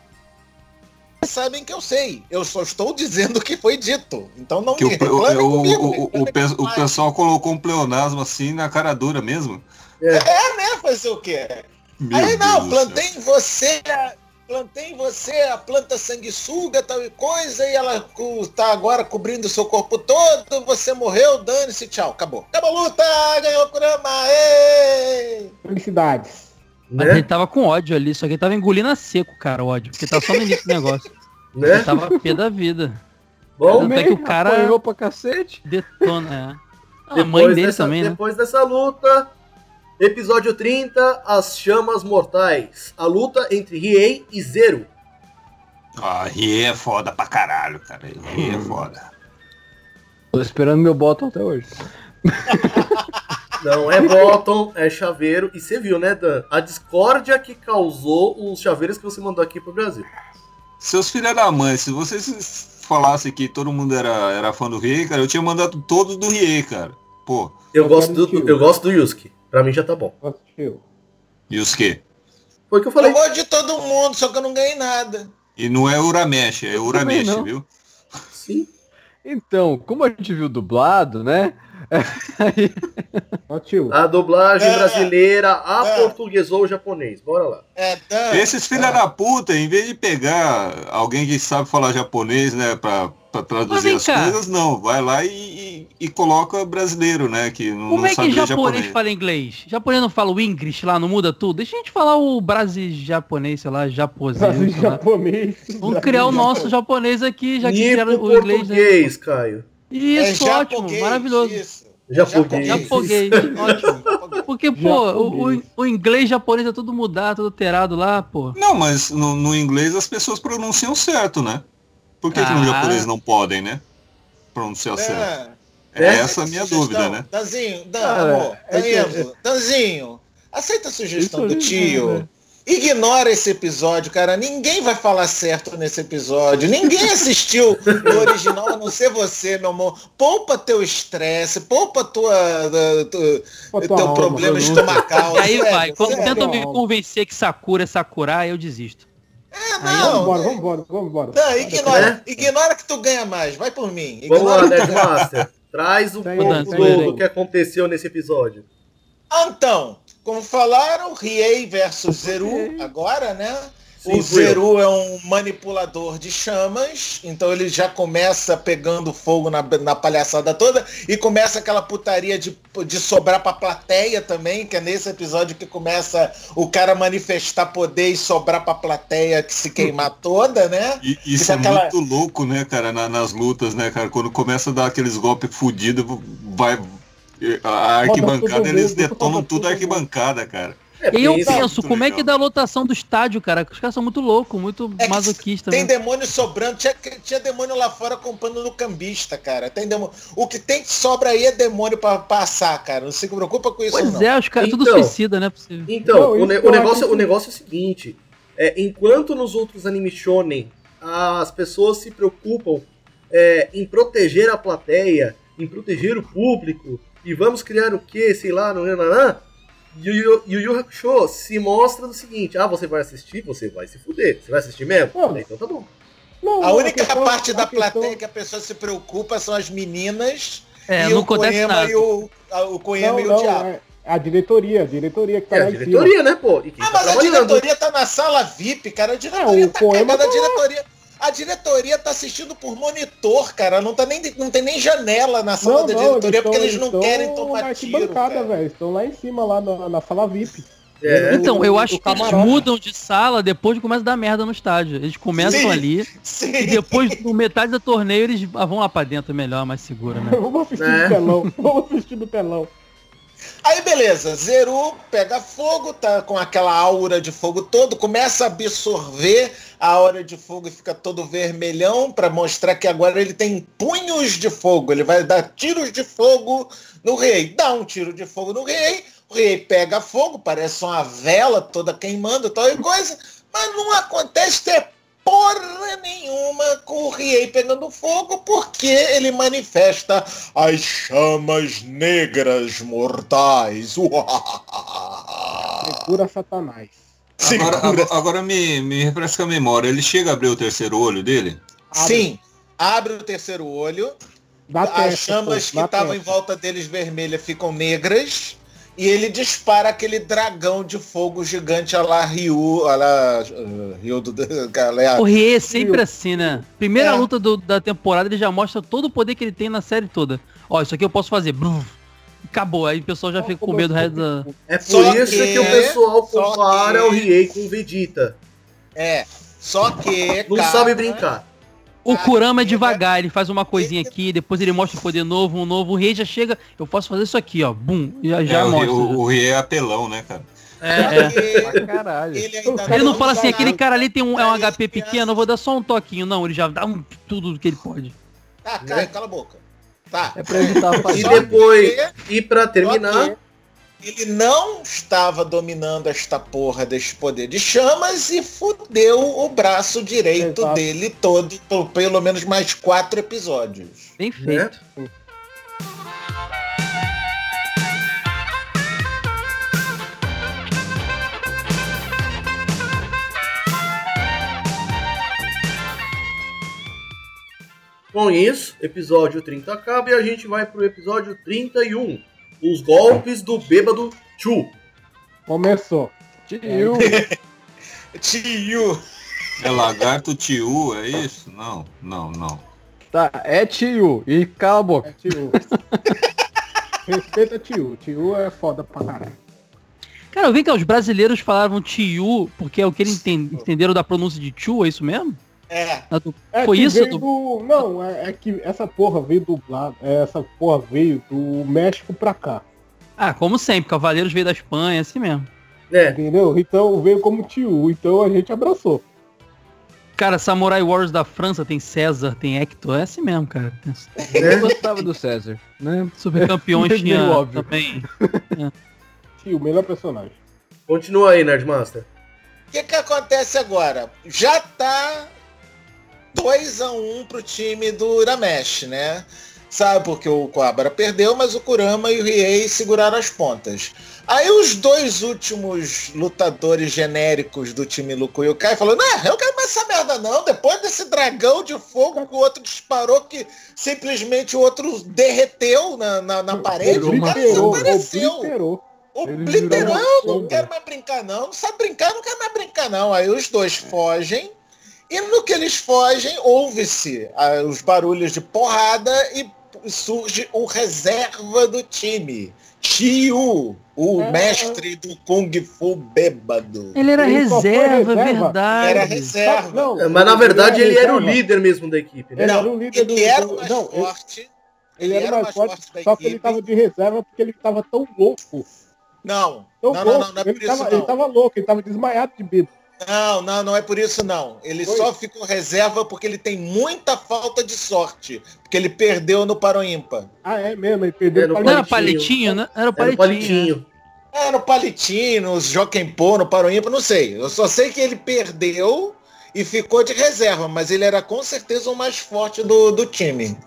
sabem que eu sei. Eu só estou dizendo o que foi dito. Então não Que me o, o, reclame o, comigo. o, o, reclame pe- o pessoal colocou um pleonasmo assim na cara dura mesmo. É, né? Fazer o quê? Meu Aí não, Deus plantei em você, plantei em você a planta sanguessuga, tal e coisa, e ela tá agora cobrindo o seu corpo todo, você morreu, dane-se, tchau, acabou. Acabou a luta, ganhou o Kurama, ê! Felicidades. Mas Né? ele tava com ódio ali, só que ele tava engolindo a seco, cara, o ódio. Porque tava só no início do negócio. Ele né? tava pé da vida. Bom, Tanto é que o cara Apanhou pra cacete. detona, é. A depois mãe dele dessa, também, né? Depois dessa luta, episódio 30, As Chamas Mortais. A luta entre Riei e Zero. Ah, Rie é foda pra caralho, cara. Rie é foda. Tô esperando meu bottom até hoje. Não é bottom, é chaveiro. E você viu, né, Dan? A discórdia que causou os chaveiros que você mandou aqui pro Brasil. Seus filhos da mãe, se vocês falassem que todo mundo era, era fã do Rie, cara, eu tinha mandado todos do Rie, cara. Pô, Eu Eu gosto do, tio. eu gosto do Yusuke. Pra mim já tá bom. E quê? Foi o que eu Eu falei. gosto de todo mundo, só que eu não ganhei nada. E não é Uramesh, é Uramesh, viu? Sim. Então, como a gente viu dublado, né? Aí, Ó, tio. A dublagem É. brasileira É. aportuguesou o japonês. Bora lá. É, Esses filha é. da puta, em vez de pegar alguém que sabe falar japonês, né, pra, pra traduzir as cá. coisas, não. Vai lá e, e, e coloca brasileiro, né, que não, Como não é que japonês japonês. fala inglês? Japonês não fala o English lá, não muda tudo? Deixa a gente falar o Brasil japonês, sei lá, japonês. Vamos criar o nosso japonês aqui, já que o inglês. Né? português, Caio. Isso, É ótimo, maravilhoso. isso. Japonês. Japonês, ótimo. Porque, pô, o, o, o inglês japonês é tudo mudado, tudo alterado lá, pô. Não, mas no, no inglês as pessoas pronunciam certo, né? Por que, que no Ah. japonês não podem, né? Pronunciar certo. É. É É, essa a minha sugestão. dúvida, né? Danzinho, Dan, Cara, amor, é Danilo, Danzinho, aceita a sugestão do aí, tio. Ignora esse episódio, cara. Ninguém vai falar certo nesse episódio. Ninguém assistiu o original, a não ser você, meu amor. Poupa teu estresse, poupa tua, da- tu- Pô, tua teu alma, problema estomacal. E aí sério, vai, quando sério. tentam me convencer que Sakura é Sakura, eu desisto. É, não, Vambora, vambora, vambora. não, ignora, né? ignora que tu ganha mais. Vai por mim. Vamos lá, Ignora tu ganha Nerdmaster. Traz o Tem pouco do, do que aconteceu nesse episódio. Então, como falaram, Riei versus Zeru agora, né? Sim, o. Zeru é um manipulador de chamas, então ele já começa pegando fogo na, na palhaçada toda e começa aquela putaria de, de sobrar pra plateia também, que é nesse episódio que começa o cara manifestar poder e sobrar pra plateia que se queimar toda, né? E isso é aquela- muito louco, né, cara, na- nas lutas, né, cara? Quando começa a dar aqueles golpes fudidos, vai. A arquibancada, eles detonam tudo a arquibancada, cara. E aí eu penso, como é legal. que dá a lotação do estádio, cara? Os caras são muito loucos, muito É que masoquistas. Tem né? demônio sobrando, tinha, tinha demônio lá fora comprando no cambista, cara. Tem demônio. O que tem que sobra aí é demônio pra passar, cara. Não se preocupa com isso, Pois não. é, os caras tudo Então. suicida, né? Possível. Então, Não, o, ne- o eu negócio, que- o negócio é o seguinte: é, enquanto nos outros anime shonen as pessoas se preocupam é, em proteger a plateia, em proteger o público, e vamos criar o que, sei lá, não é nanã, Yu Yu Yu Yu Hakusho se mostra do seguinte: ah, você vai assistir, você vai se fuder. Você vai assistir mesmo? Não. Então tá bom. Não, A única questão- parte da a questão- plateia que a pessoa se preocupa são as meninas É, e não o acontece Koema nada. e o, a- o Koema Não, e o não, Diabo. é a diretoria, a diretoria que tá É lá a em cima. diretoria, né, pô? E quem Ah, tá mas a diretoria tá na sala VIP, cara. A diretoria É, o tá Koema cagada. A tá lá. diretoria, a diretoria tá assistindo por monitor, cara. Não, tá nem, não tem nem janela na sala Não, da não, diretoria tão- porque eles não estão querem tomar tiro. velho. Estão lá em cima, lá na, na sala VIP. É, Então, eu acho que eles mudam de sala depois que começa a dar merda no estádio. Eles começam Sim. ali e Sim. depois, no metade do torneio, eles ah, vão lá pra dentro, melhor, mais seguro, né? Vamos assistir É. no telão. Vamos assistir no telão. Aí beleza, Zeru pega fogo, tá com aquela aura de fogo todo, começa a absorver a aura de fogo e fica todo vermelhão pra mostrar que agora ele tem punhos de fogo. Ele vai dar tiros de fogo no rei. Dá um tiro de fogo no rei, o rei pega fogo, parece uma vela toda queimando, tal e coisa, mas não acontece ter porra nenhuma com o Riei pegando fogo, porque ele manifesta as chamas negras mortais. Segura Satanás. Agora, Segura. agora, agora me, me refresca a memória. Ele chega a abrir o terceiro olho dele? Sim, abre o terceiro olho, Dá as testa, chamas pô, que estavam em volta deles vermelhas ficam negras. E ele dispara aquele dragão de fogo gigante a lá Ryu, a lá uh, Ryu do galera. O Rie é sempre assim, né? Primeira É. luta do- da temporada, ele já mostra todo o poder que ele tem na série toda. Ó, isso aqui eu posso fazer. Brum. Acabou. Aí o pessoal já fica com medo do resto da... É por Só isso que- que, o pessoal compara que- o Riei com o Vegeta. É. Só que. Não cara, sabe brincar. O Kurama é ele devagar, ele faz uma coisinha aqui, depois ele mostra o poder novo, um novo. O Rei já chega, eu posso fazer isso aqui, ó. Bum, já, já É, o, mostra. o, o Rie é apelão, né, cara? É, é. Pra caralho. ele Ele não tá fala assim, aquele cara ali tem um, é um Cara, HP pequeno, eu vou dar só um toquinho. Não, ele já dá um, tudo que ele pode. Tá, Caio, cala a boca. Tá. É pra evitar a E depois, e pra terminar, Ele não estava dominando esta porra deste poder de chamas e fudeu o braço direito Exato. dele todo por pelo menos mais quatro episódios. Bem né? feito. Com isso, episódio 30 acaba e a gente vai pro episódio 31. Os golpes do bêbado Chu. Começou. Tio. Tio. É lagarto tio, é isso? Não, não, não. Tá, é tio. E cala a boca. É tio. Respeita tio. Tio é foda pra caralho. Cara, eu vi que os brasileiros falavam Tiu, porque é o que eles enten- entenderam da pronúncia de Chu, é isso mesmo? É. Tu- É Foi isso? Du- do... Não, é, é que essa porra veio dublado. é, Essa porra veio do México pra cá. Ah, como sempre, Cavaleiros veio da Espanha, assim mesmo. É, Entendeu? Então veio como tio. Então a gente abraçou. Cara, Samurai Wars da França tem César, tem Hector, é assim mesmo, cara. Tem Eu gostava do César, né? Super campeões tinha óbvio. também. Tio, melhor personagem. continua aí, Nerdmaster. O que, que acontece agora? Já tá 2 a 1 um pro time do Uramesh, né? Sabe porque o Coabra perdeu, mas o Kurama e o Riei seguraram as pontas. Aí os dois últimos lutadores genéricos do time Luku e o Kai falaram, não, eu quero mais essa merda não, depois desse dragão de fogo que o outro disparou, que simplesmente o outro derreteu na, na, na parede, o cara desapareceu. obliterou. Não quero mais brincar não, não sabe brincar, não quero mais brincar não. Aí os dois fogem, e no que eles fogem, ouve-se ah, os barulhos de porrada e surge o reserva do time. Tio, o É. mestre do Kung Fu bêbado. Ele era Ele reserva, é reserva. verdade. Era reserva. Não, É, Mas na verdade ele era o reserva. líder mesmo da equipe, né? Ele Não, era o líder ele do- era o mais não, ele- forte. Ele era mais forte, da só que ele equipe. tava de reserva porque ele tava tão louco Não, Então, não, não, não, louco, não é ele, por isso tava, ele não. tava louco, ele tava desmaiado de bêbado. Não, não, não é por isso não. Ele Foi? só ficou reserva porque ele tem muita falta de sorte. Porque ele perdeu no Paro Ímpar. Ah, é mesmo, ele perdeu Era o o Não era Palitinho. palitinho, né? Era o Era o palitinho. palitinho. É, no Palitinho, no Joaquim Pô, no Paro Ímpar, não sei. Eu só sei que ele perdeu e ficou de reserva, mas ele era com certeza o mais forte do, do time.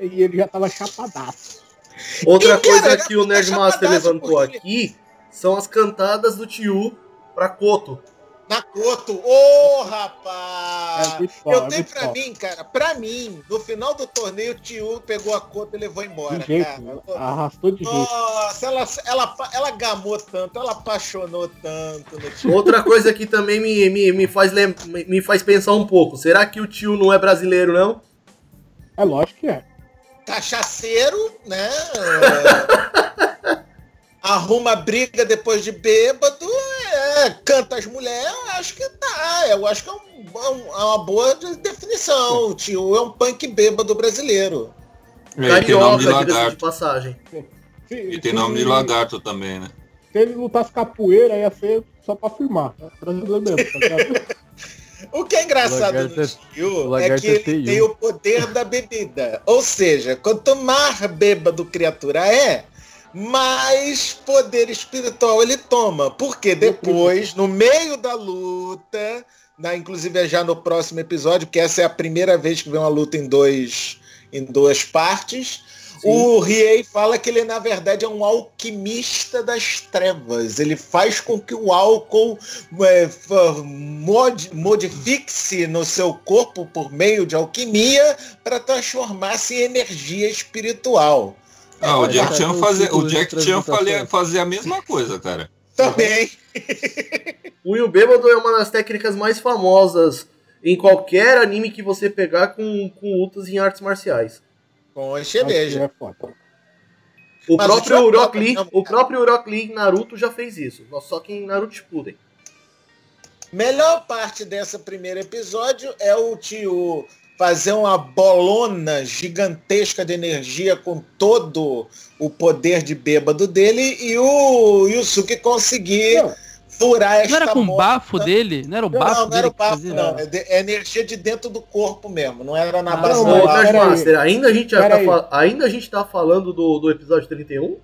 E ele já tava chapadaço. Outra coisa que o Nerdmaster levantou porque- aqui são as cantadas do Tio pra Koto. Nakoto, ô É rapaz! muito Eu foda, é tenho pra foda. mim, cara, pra mim, no final do torneio, o Tio pegou a conta e levou embora, De jeito, cara. arrastou de jeito. Nossa, ela, ela, ela gamou tanto, ela apaixonou tanto no Tio. Outra coisa que também me, me, me, faz lem- me me faz pensar um pouco. Será que o tio não é brasileiro, não? É lógico que é. Cachaceiro, né? Arruma briga depois de bêbado, canta as mulheres, eu acho que tá. Eu acho que é, um- é um- é uma boa de- definição. O tio é um punk bêbado brasileiro. É, tem nome de Carioca, de lagarto. passagem. Se, E tem se- nome de lagarto também, né? Se ele lutasse capoeira, ia ser só pra firmar. É brasileiro mesmo, tá? O que é engraçado no é- tio é que é ele tem o poder da bebida. Ou seja, quanto mais bêbado criatura é, mais poder espiritual ele toma. Porque depois, no meio da luta, na, inclusive é já no próximo episódio, que essa é a primeira vez que vem uma luta em dois em duas partes. O Riei fala que ele, na verdade, é um alquimista das trevas. Ele faz com que o álcool é, mod- modifique-se no seu corpo por meio de alquimia para transformar-se em energia espiritual. Ah, o Jack Chan fazia, o Jack Chan fazia, fazia a mesma coisa, cara. Também. O Will Bêbado é uma das técnicas mais famosas em qualquer anime que você pegar com, com lutas em artes marciais. Com cerveja. é. O Mas próprio o Rock Lee, não, o próprio Rock Lee Naruto já fez isso, só que em Naruto Shippuden. Melhor parte desse primeiro episódio é o tio fazer uma bolona gigantesca de energia com todo o poder de bêbado dele e o Yusuke conseguir Não, furar esta Não era com o bafo dele? Não era o Não, bafo não, não dele era o bafo, fazia? não. É, de- é energia de dentro do corpo mesmo. Não era na Ah, base não, do mas Ô, bafo. pera aí. Nerdmaster, ainda a gente já tá, aí. fa- ainda a gente tá falando do, do episódio 31?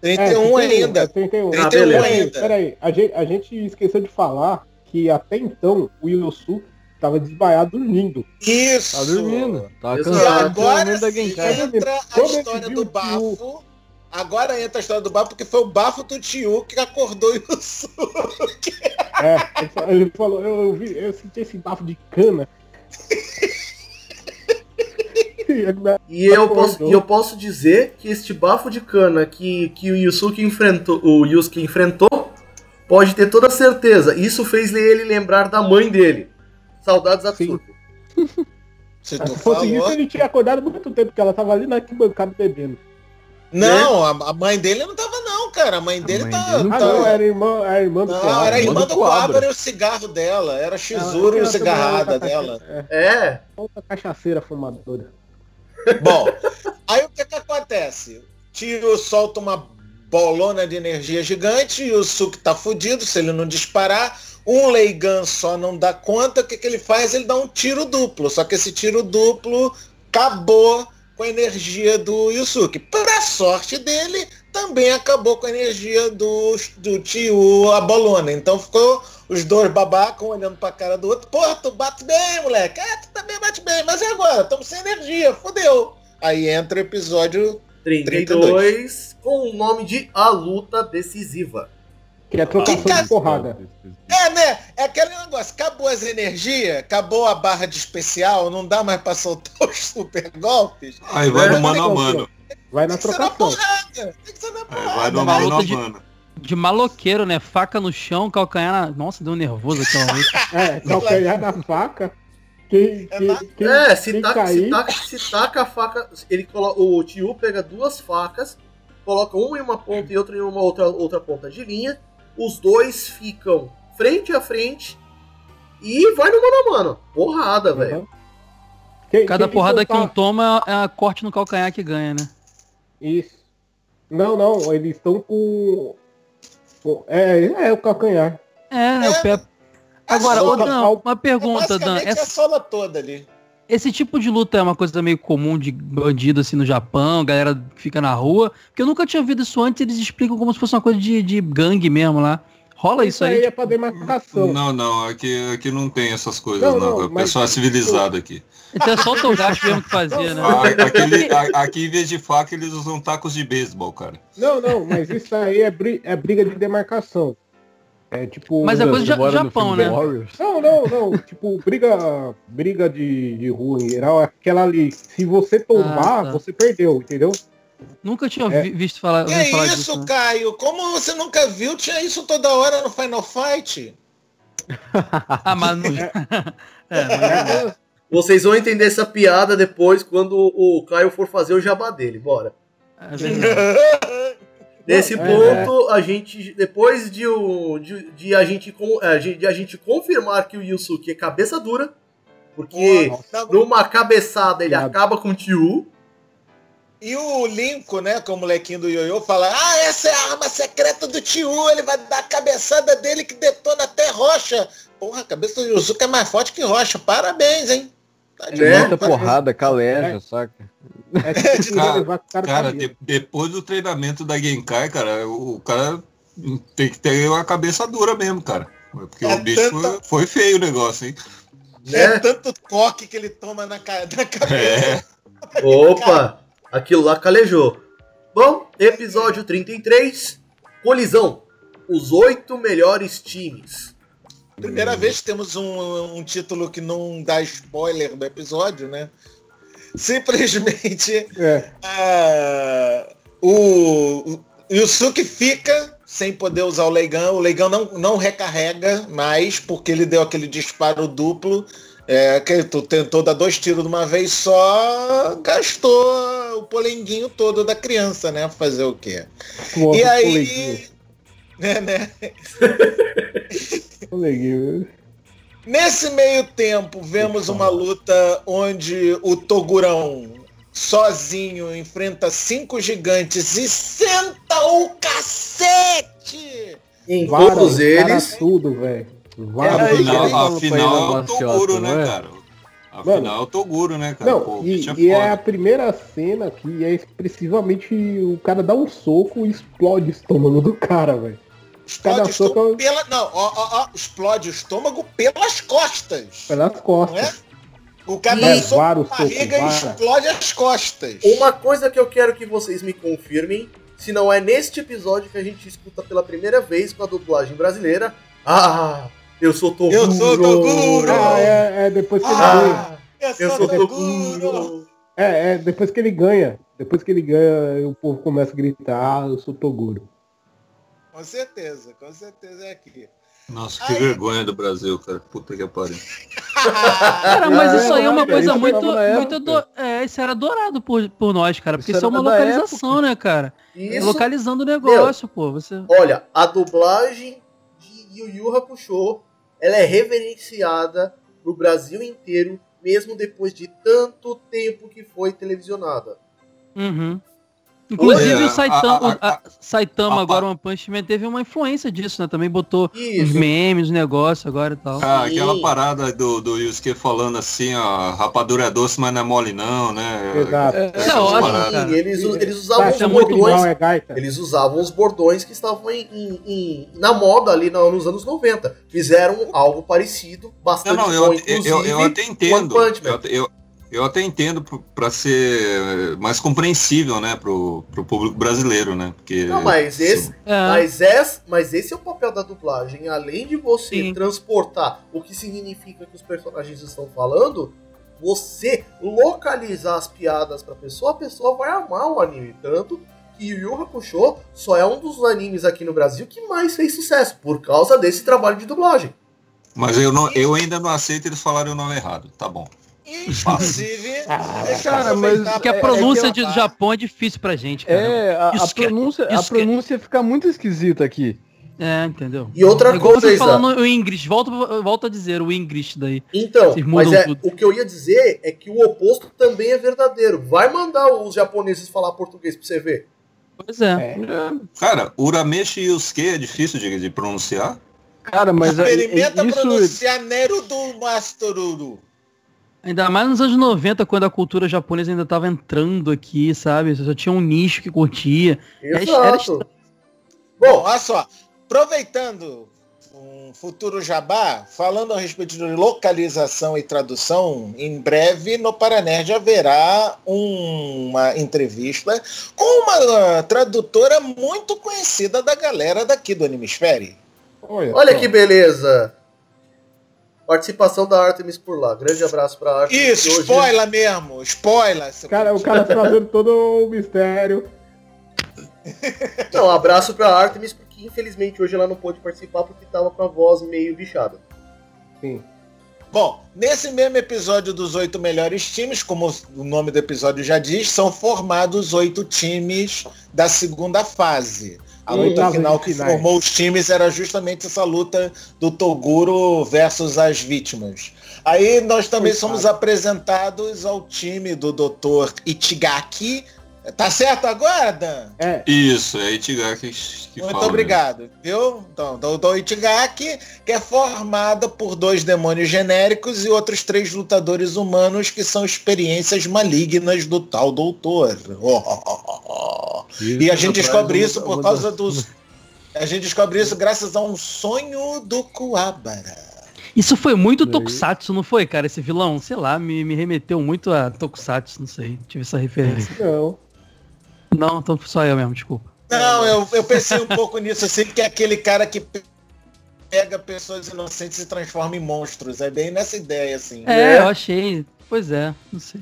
31 ainda. É 31. Ah, 31 beleza. Peraí, ainda. peraí, a gente, a gente esqueceu de falar que até então o Yosuke tava desmaiado dormindo. Isso. Tá dormindo. Tá Exato. E cansado. agora sim entra a história do o- bafo. Agora entra a história do bafo, porque foi o bafo do tio que acordou o Yusuke. É, ele fa- ele falou, eu, eu, vi, eu senti esse bafo de cana. E eu, posso, e eu posso dizer que este bafo de cana que, que o Yusuke enfrentou, o Yusuke enfrentou, pode ter toda certeza. Isso fez ele lembrar da mãe dele. Saudades Atsuko. Se Se tu fosse isso, ele tinha acordado muito tempo, porque ela tava ali na arquibancada bebendo. Não, a, a mãe dele não tava não, cara. A mãe dele mãe tá... dele não Ah, tá- não, era irmã, era irmã do Não, Coabra. era a irmã do Coabra. E o cigarro dela. Era Shizuru e o cigarrada dela. É, É, outra cachaceira fumadora. Bom, aí o que que acontece? Tio solta uma bolona de energia gigante e o Suki tá fudido se ele não disparar. Um Leigan só não dá conta. O que, que ele faz? Ele dá um tiro duplo. Só que esse tiro duplo acabou com a energia do Yusuke. Para sorte dele, também acabou com a energia do, do tio a bolona. Então ficou os dois babacas um olhando pra cara do outro. Porra, tu bate bem, moleque. É, tu também bate bem. Mas e agora? Estamos sem energia. Fudeu. Aí entra o episódio 32, com o nome de A Luta Decisiva. Que é trocação Que de porrada. É, né? É aquele negócio. Acabou as energias, acabou a barra de especial, não dá mais pra soltar os super golpes. Aí vai É, no mano a mano. Vai na Tem que ser na trocação. porrada. Tem que ser na Aí vai porrada. no mano a mano. De maloqueiro, né? Faca no chão, calcanhar na... Nossa, deu nervoso aquela luta. É, calcanhar na faca. Quem, É quem, quem, é, se quem taca, cair, se, taca, se taca a faca. Ele colo- o Tio pega duas facas, coloca uma em uma ponta e outra em uma outra, outra ponta de linha. Os dois ficam frente a frente e vai no mano a mano. Porrada, velho. Uhum. Quem- Cada quem porrada que um toma é a corte no calcanhar que ganha, né? Isso. Não, não, eles estão com. É, é o calcanhar. É, né, o pé. Agora, ô, Dan, uma pergunta, Dan. Basicamente é a Essa- sola toda ali. Esse tipo de luta é uma coisa meio comum de bandido assim no Japão, galera que fica na rua. Porque eu nunca tinha ouvido isso antes, eles explicam como se fosse uma coisa de, de gangue mesmo lá. Rola isso, aí? é pra demarcação. Não, não, aqui, aqui não tem essas coisas, Não, não. não, o mas- pessoal é civilizado aqui. Então é só o Togashi mesmo que fazia, né? Ah, aquele- a- aqui, em vez de faca, eles usam tacos de beisebol, cara. Não, não, mas isso aí é, bri- é briga de demarcação. É tipo. Mas é coisa de Japão, né? Warriors? Não, não, não. tipo, briga, briga de, de rua em geral é aquela ali. Se você tombar, Ah, tá. você perdeu, entendeu? Nunca tinha É. vi- visto falar, Que ouvido falar isso, disso. né? Caio? Como você nunca viu? Tinha isso toda hora no Final Fight. Ah, mas não... é, mas- É, Vocês vão entender essa piada depois quando o Caio for fazer o jabá dele. Bora. é verdade. Nesse É, ponto, a gente, depois de, o- de, de a gente, é, de a gente confirmar que o Yusuke é cabeça dura, porque numa cabeçada ele acaba com o Tio. E o Linko, né, que é o molequinho do Yoyo, fala: Ah, essa é a arma secreta do Tio, ele vai dar a cabeçada dele que detona até rocha. Porra, a cabeça do Yusuke é mais forte que rocha. Parabéns, hein? Tá de boa, Muita porrada, caleja, saca? É tipo Cara, levar o cara, Cara, de- depois do treinamento da Genkai, cara, o, cara tem que ter uma cabeça dura mesmo, cara. Porque É o bicho tanta- foi, feio o negócio, hein? É Né? tanto toque que ele toma na, ca- na cabeça. É. Opa! Aquilo lá calejou. Bom, episódio 33, colisão. Os oito melhores times. Primeira vez que temos um, um título que não dá spoiler do episódio, né? Simplesmente É, ah, o, o Yusuke fica sem poder usar o Leigão. O Leigão não, não recarrega mais porque ele deu aquele disparo duplo. É, que tu tentou dar dois tiros de uma vez só, gastou o polenguinho todo da criança, né? Fazer o quê? E aí, coleguinha. né, né? coleguinha. Nesse meio tempo, vemos uma luta onde o Togurão sozinho enfrenta cinco gigantes e senta o cacete! Em todos os eles. tudo, velho. Afinal, afinal é Toguro, né, é? cara? Afinal é o Toguro, né, cara? Não, Pô, e, é e é a primeira cena que é expressivamente o cara dá um soco e explode o estômago do cara, velho. Explode o estômago soco- pela. Não, ó, ó, ó, explode o estômago pelas costas. Pelas Não é? costas. O cara E- dá um soco na barriga e explode as costas. Uma coisa que eu quero que vocês me confirmem, se não é neste episódio que a gente escuta pela primeira vez com a dublagem brasileira. Ah, eu sou Toguro. Eu sou Toguro! Ah, é, é depois que ele ganha. Ah, eu sou Toguro. É, é depois que ele ganha. Depois que ele ganha, o povo começa a gritar, ah, eu sou Toguro. Com certeza, com certeza é aqui. Nossa, que Ai. vergonha do Brasil, cara. Puta que pariu. Cara, mas isso aí é uma É, coisa isso muito. muito do... É, isso era adorado por, por nós, cara. Porque Isso isso, é uma localização, né, cara? Isso, Localizando o negócio, pô. Você. olha, a dublagem de Yu Yu Hakusho, ela é reverenciada no Brasil inteiro, mesmo depois de tanto tempo que foi televisionada. Uhum. Inclusive Olha, o Saitama, a- a- a- Saitama a- agora, o One Punch Man, teve uma influência disso, né? Também botou os memes, os negócios agora e tal. Ah, aquela parada do, do Yusuke falando assim, ó, rapadura é doce, mas não é mole não, né? Exato. É Essas ótimo, eles, eles usavam os bordões. é. Eles usavam os bordões que estavam em, em- em- na moda ali no- nos anos 90. Fizeram algo parecido, Não, bastante não, bom, eu, eu, eu, eu até entendo. One Punch Man. Eu, eu, eu até entendo p- pra ser mais compreensível, né, pro, pro público brasileiro, né? Porque. Não, mas esse, É, mas, esse, mas esse é o papel da dublagem. Além de você Sim. transportar o que significa que os personagens estão falando, você localizar as piadas pra pessoa, a pessoa vai amar o anime. Tanto que Yu Yu Hakusho só é um dos animes aqui no Brasil que mais fez sucesso, por causa desse trabalho de dublagem. Mas eu, não, eu ainda não aceito eles falarem o nome errado, tá bom. Inclusive, Ah, eu cara, mas porque a pra- pronúncia é de- que do eu- Japão é difícil pra gente, cara. É, a, a que é- pronúncia, a que é- pronúncia fica muito esquisita aqui. É, entendeu? E outra É coisa, você falando o English, volta, volta a dizer o English daí. Então, mas é, o que eu ia dizer é que o oposto também é verdadeiro. Vai mandar os japoneses falar português pra você ver. Pois é. É. Cara, Urameshi Yusuke é difícil de, de pronunciar. Cara, mas é- Experimenta isso. pronunciar Nero do Mastoruru. Ainda mais nos anos 90, quando a cultura japonesa ainda tava entrando aqui, sabe? Só tinha um nicho que curtia. Era- era Exato. estranho. Bom, olha só. Aproveitando um futuro jabá, falando a respeito de localização e tradução, em breve no Paranerd haverá uma entrevista com uma tradutora muito conhecida da galera daqui do Animesfere. Olha, Olha que beleza. Participação da Artemis por lá. Grande abraço pra Artemis. Isso, hoje- spoiler mesmo, spoiler. cara, o cara trazendo todo o mistério. Não, abraço pra Artemis, porque infelizmente hoje ela não pôde participar porque tava com a voz meio bichada. Sim. Bom, nesse mesmo episódio dos oito melhores times, como o nome do episódio já diz, são formados oito times da segunda fase. A luta final que finais. formou os times era justamente essa luta do Toguro versus as vítimas. Aí nós também Coitado. somos apresentados ao time do Dr. Ichigaki. Tá certo agora, Dan? É, Isso, é Itigaki que Muito fala. obrigado, viu? Então, Doutor Itigaki, que é formada por dois demônios genéricos e outros três lutadores humanos que são experiências malignas do tal doutor. E a gente descobre isso por causa dos. A gente descobre isso graças a um sonho do Kuwabara. Isso foi muito Tokusatsu, não foi, cara? Esse vilão, sei lá, me, me remeteu muito a Tokusatsu, não sei. Tive essa referência. não. Não, então só eu mesmo, desculpa. Não, eu, eu pensei um pouco nisso, assim, que é aquele cara que pe- pega pessoas inocentes e transforma em monstros. É bem nessa ideia, assim. É, eu achei. Pois é, não sei.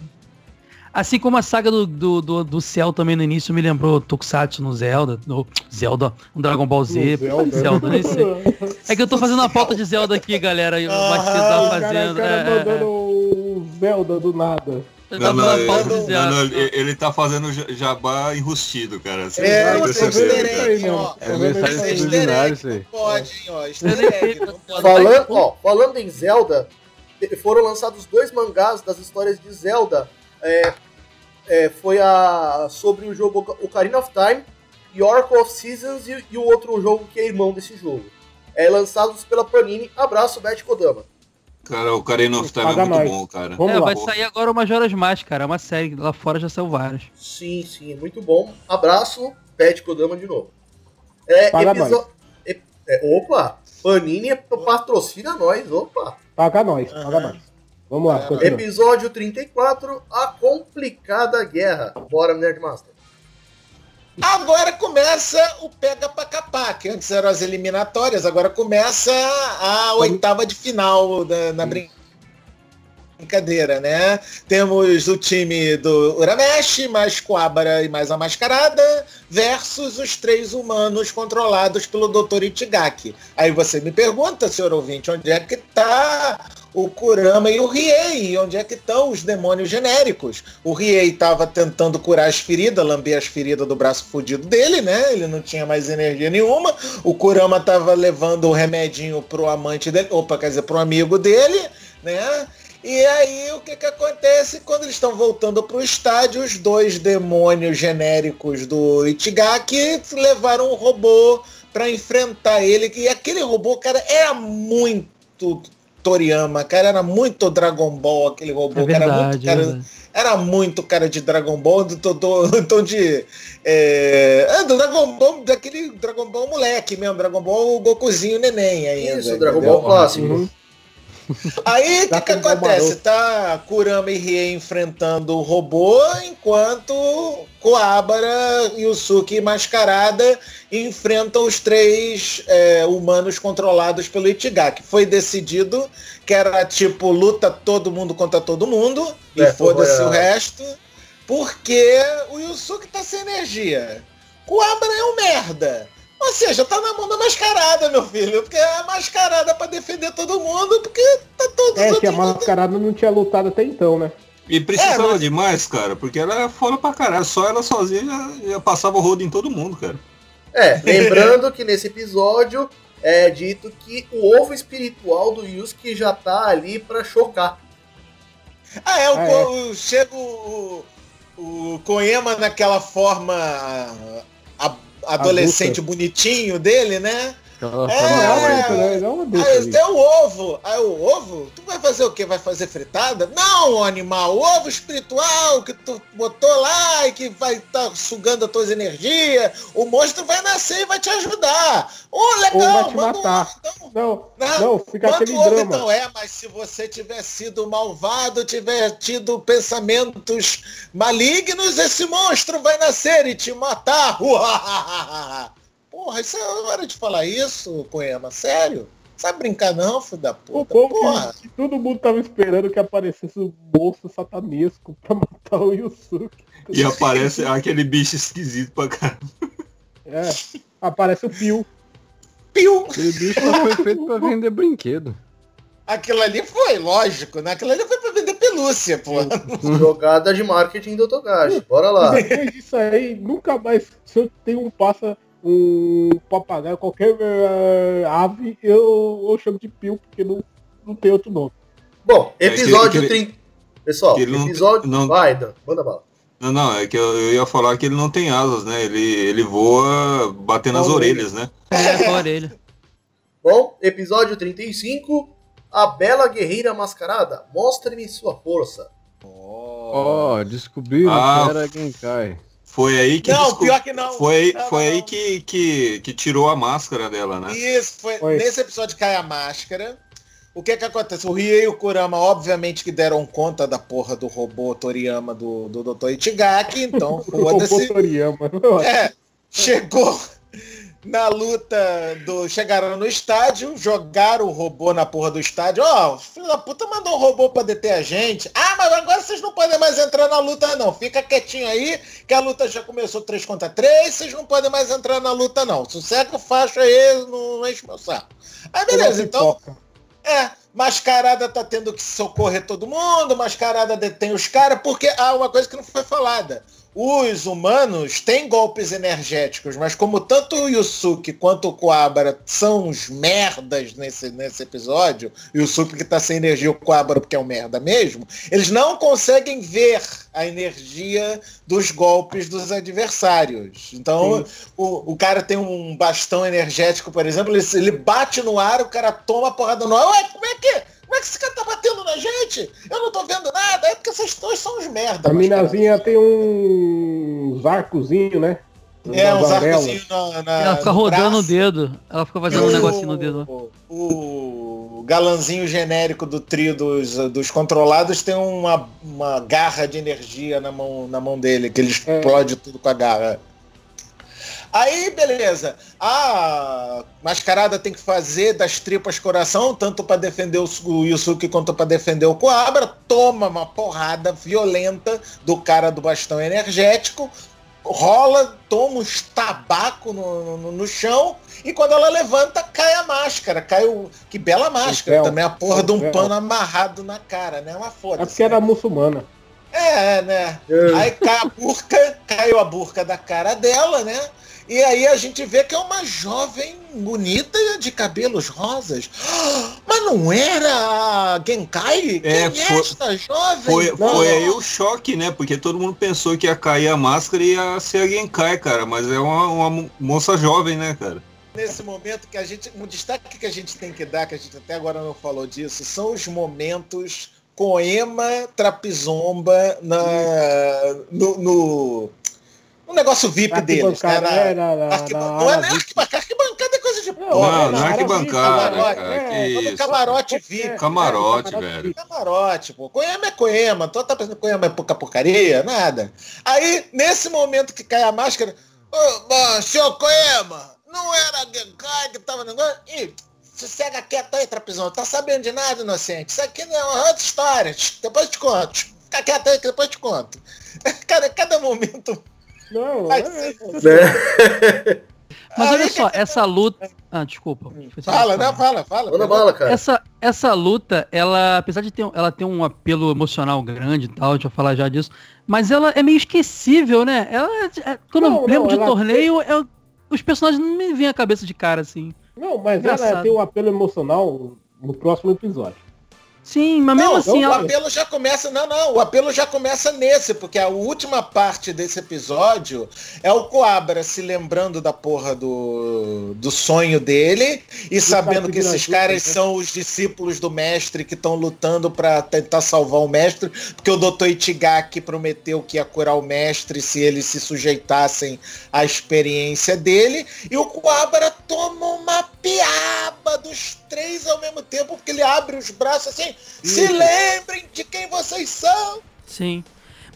Assim como a saga do, do, do, do céu também no início me lembrou Tokusatsu no Zelda, no Zelda, no Dragon Ball Z, No Zelda. Zelda, nem sei. É que eu tô fazendo a pauta de Zelda aqui, galera, e o Matheus tava O cara, o fazendo. cara é, é, mandando o Zelda do nada. Eu Não, não, ele, pauta de não, Zelda. não, ele- ele tá fazendo ja- jabá enrustido, cara. Você É, não. É Tô vendo mensagem isso aí. subliminar isso aí. Pode, hein, ó. Eu Easter nem egg, sei, não. Falando, ó, falando em Zelda, foram lançados dois mangás das histórias de Zelda. É, é, foi a sobre o jogo Ocarina of Time e Oracle of Seasons e, e o outro jogo que é irmão desse jogo. É, lançados pela Panini. Abraço, Beth Kodama. Cara, o Karina of Time é muito nós. bom, cara. Vamos É, lá. vai sair agora o Majora's Mask, cara. É uma série, lá fora já saiu várias. Sim, sim, é muito bom. Abraço, Beth Kodama de novo. É, Paga episo- ep- é, opa, Panini patrocina nós, opa. Paga nós, paga nós. Vamos lá, continua. Episódio 34, A Complicada Guerra. Bora, Nerdmaster. Agora começa o pega pra capar, que antes eram as eliminatórias, agora começa a oitava de final da, na brin- brincadeira, né? Temos o time do Uramesh, mais Coabra e mais a Mascarada, versus os três humanos controlados pelo Dr. Itigaki. Aí você me pergunta, senhor ouvinte, onde é que tá o Kurama e o Riei, onde é que estão os demônios genéricos? O Riei estava tentando curar as feridas, lamber as feridas do braço fudido dele, né? Ele não tinha mais energia nenhuma. O Kurama estava levando o remedinho pro amante dele, opa, quer dizer, pro amigo dele, né? E aí o que que acontece quando eles estão voltando pro estádio, os dois demônios genéricos do Itigaki levaram um robô para enfrentar ele, e aquele robô, cara, era muito Toriyama, cara, era muito Dragon Ball aquele robô, É cara, muito verdade, é cara, verdade. era muito cara de Dragon Ball, do, do, do, do de. É, é, do Dragon Ball, daquele Dragon Ball moleque mesmo, Dragon Ball Gokuzinho neném ainda. Isso, Dragon? Ball clássico. Uhum. Aí o que, que acontece? Tá Kurama e Rie enfrentando o robô, enquanto Coabara, Yusuke e Mascarada enfrentam os três é, humanos controlados pelo Itigaki. Foi decidido que era tipo luta todo mundo contra todo mundo, e É, foda-se foi a- o resto, porque o Yusuke tá sem energia. Coabra é um merda. Ou seja, tá na mão da mascarada, meu filho. Porque é a mascarada pra defender todo mundo, porque tá todo É que a mascarada não tinha lutado até então, né? E precisava É, mas- demais, cara, porque ela era foda pra caralho. Só ela sozinha já, já passava o rodo em todo mundo, cara. É, lembrando que nesse episódio é dito que o ovo espiritual do Yusuke já tá ali pra chocar. Ah, é, o, Ah, co- o- chega o, o Koema naquela forma a- adolescente Adulta. bonitinho dele, né? Aquela É, é é. né? É uma Aí tem o ovo. Aí o ovo, tu vai fazer o quê? Vai fazer fritada? Não, animal, o ovo espiritual que tu botou lá e que vai estar sugando as tuas energias. O monstro vai nascer e vai te ajudar. Ô, legal, Ou vai te manda um matar. ovo, então. Não, Não, não, fica Manda aquele ovo, drama. então. É, mas se você tiver sido malvado, tiver tido pensamentos malignos, esse monstro vai nascer e te matar. Porra, isso é hora de falar isso, poema? Sério? Sabe brincar não, filho da O puta? povo Porra. que, que todo mundo tava esperando que aparecesse um monstro satanesco pra matar o Yusuke. E aparece aquele bicho esquisito pra caramba. É, aparece o Pio. Piu! Aquele bicho foi feito pra vender brinquedo. Aquilo ali foi, lógico, né? Aquilo ali foi pra vender pelúcia, pô. Jogada de marketing do Togashi. Bora lá. Depois disso aí, nunca mais, se eu tenho um passa, um papagaio, qualquer eh, ave, eu, eu chamo de Pio, porque não, não tem outro nome. Bom, É episódio ele- 30. Pessoal, que ele não- episódio. não- Vai, Dan, manda bala. Não, não, é que eu, eu ia falar que ele não tem asas, né? Ele, ele voa batendo nas Na orelhas, né? É, com a orelha. Bom, episódio 35. A Bela Guerreira Mascarada. Mostre-me sua força. Ó, descobriram Ah. que era Genkai. Foi aí que. Não, desco- pior que não. Foi, aí- Não, foi não, aí não. que, que, que tirou a máscara dela, né? Isso, foi, Foi. nesse episódio cai a máscara. O que que acontece? O Rie e o Kurama, obviamente, que deram conta da porra do robô Toriyama do, do Dr. Itigaki, então O robô foda-se. Toriyama. É, chegou na luta do. Chegaram no estádio, jogaram o robô na porra do estádio. Ó, o filho da puta mandou um robô pra deter a gente. Ah, mas agora vocês não podem mais entrar na luta, não. Fica quietinho aí, que a luta já começou 3 contra 3, vocês não podem mais entrar na luta, não. Sossega o facho aí, não, não enche meu saco. Aí beleza, então. É, Mascarada tá tendo que socorrer todo mundo, Mascarada detém os caras, porque há uma coisa que não foi falada. Os humanos têm golpes energéticos, mas como tanto o Yusuke quanto o Coabra são uns merdas nesse, nesse episódio, e o Yusuke que tá sem energia, o Coabra porque é um merda mesmo, eles não conseguem ver a energia dos golpes dos adversários. Então, o, o cara tem um bastão energético, por exemplo, ele, ele bate no ar, o cara toma a porrada no ar. Ué, como é que. Como é que esse cara tá batendo na gente? Eu não tô vendo nada. É porque vocês dois são uns merda. A minazinha tem um arcozinho, né? É, uns arcozinhos na, na. Ela fica rodando o braço. dedo. Ela fica fazendo um negocinho no dedo. O, o galanzinho genérico do trio dos, dos controlados tem uma, uma garra de energia na mão, na mão dele, que ele É. explode tudo com a garra. Aí, beleza. A mascarada tem que fazer das tripas coração, tanto para defender o, Yusuke quanto para defender o Coabra. Toma uma porrada violenta do cara do bastão energético. Rola, toma uns tabaco no, no, no chão. E quando ela levanta, cai a máscara. Cai o. Que bela máscara. Também a porra de um pano amarrado na cara, né? Uma foda. É porque era muçulmana. É, né? É. Aí cai a burca, caiu a burca da cara dela, né? E aí a gente vê que é uma jovem bonita de cabelos rosas. Mas não era a Genkai? Quem É, é, foi- esta jovem? Foi, Não. foi aí o choque, né? Porque todo mundo pensou que ia cair a máscara e ia ser a Genkai, cara. Mas é uma, uma mo- moça jovem, né, cara? Nesse momento que a gente. Um destaque que a gente tem que dar, que a gente até agora não falou disso, são os momentos Coema Trapizomba na, no, no, no negócio VIP deles. Né? Arquibancada, Na- é, na- na- na não é VIP. arquibancada, arquibancada é coisa de Não, pobre. Não, né? não é na arquibancada, camarote, cara. é, isso. camarote VIP. Camarote, É, velho. Camarote, pô. Coema é Coema. Tu tá pensando que Coema é pouca porcaria? Nada. Aí, nesse momento que cai a máscara, ô, senhor Coema, não era a Genkai que tava no negócio? Ih, sossega quieto aí, trapezão. Tá sabendo de nada, inocente. Isso aqui não é uma outra história. Depois te conto. Fica quieto aí que depois te conto. Cara, cada momento. Não, Vai é, ser. Né? Mas olha só, essa luta. Ah, desculpa. Só Fala, isso. não, fala, fala. Manda bala, cara. Essa, essa luta, ela, apesar de ter, ela ter um apelo emocional grande e tal, a gente vai falar já disso, mas ela é meio esquecível, né? Ela, é- quando Não, eu lembro não, de ela torneio, eu- os personagens não me vêm à cabeça de cara, assim. Não, mas ela Engraçado. tem um apelo emocional no próximo episódio. Sim, mas mesmo Não, assim, o ela... apelo já começa. Não, não, o apelo já começa nesse, porque a última parte desse episódio é o Coabra se lembrando da porra do, do sonho dele e sabendo que esses caras né? são os discípulos do mestre que estão lutando pra tentar salvar o mestre, porque o Dr. Itigaki prometeu que ia curar o mestre se eles se sujeitassem à experiência dele. E o Coabra toma uma piaba dos três ao mesmo tempo, porque ele abre os braços assim. Se lembrem de quem vocês são. Sim.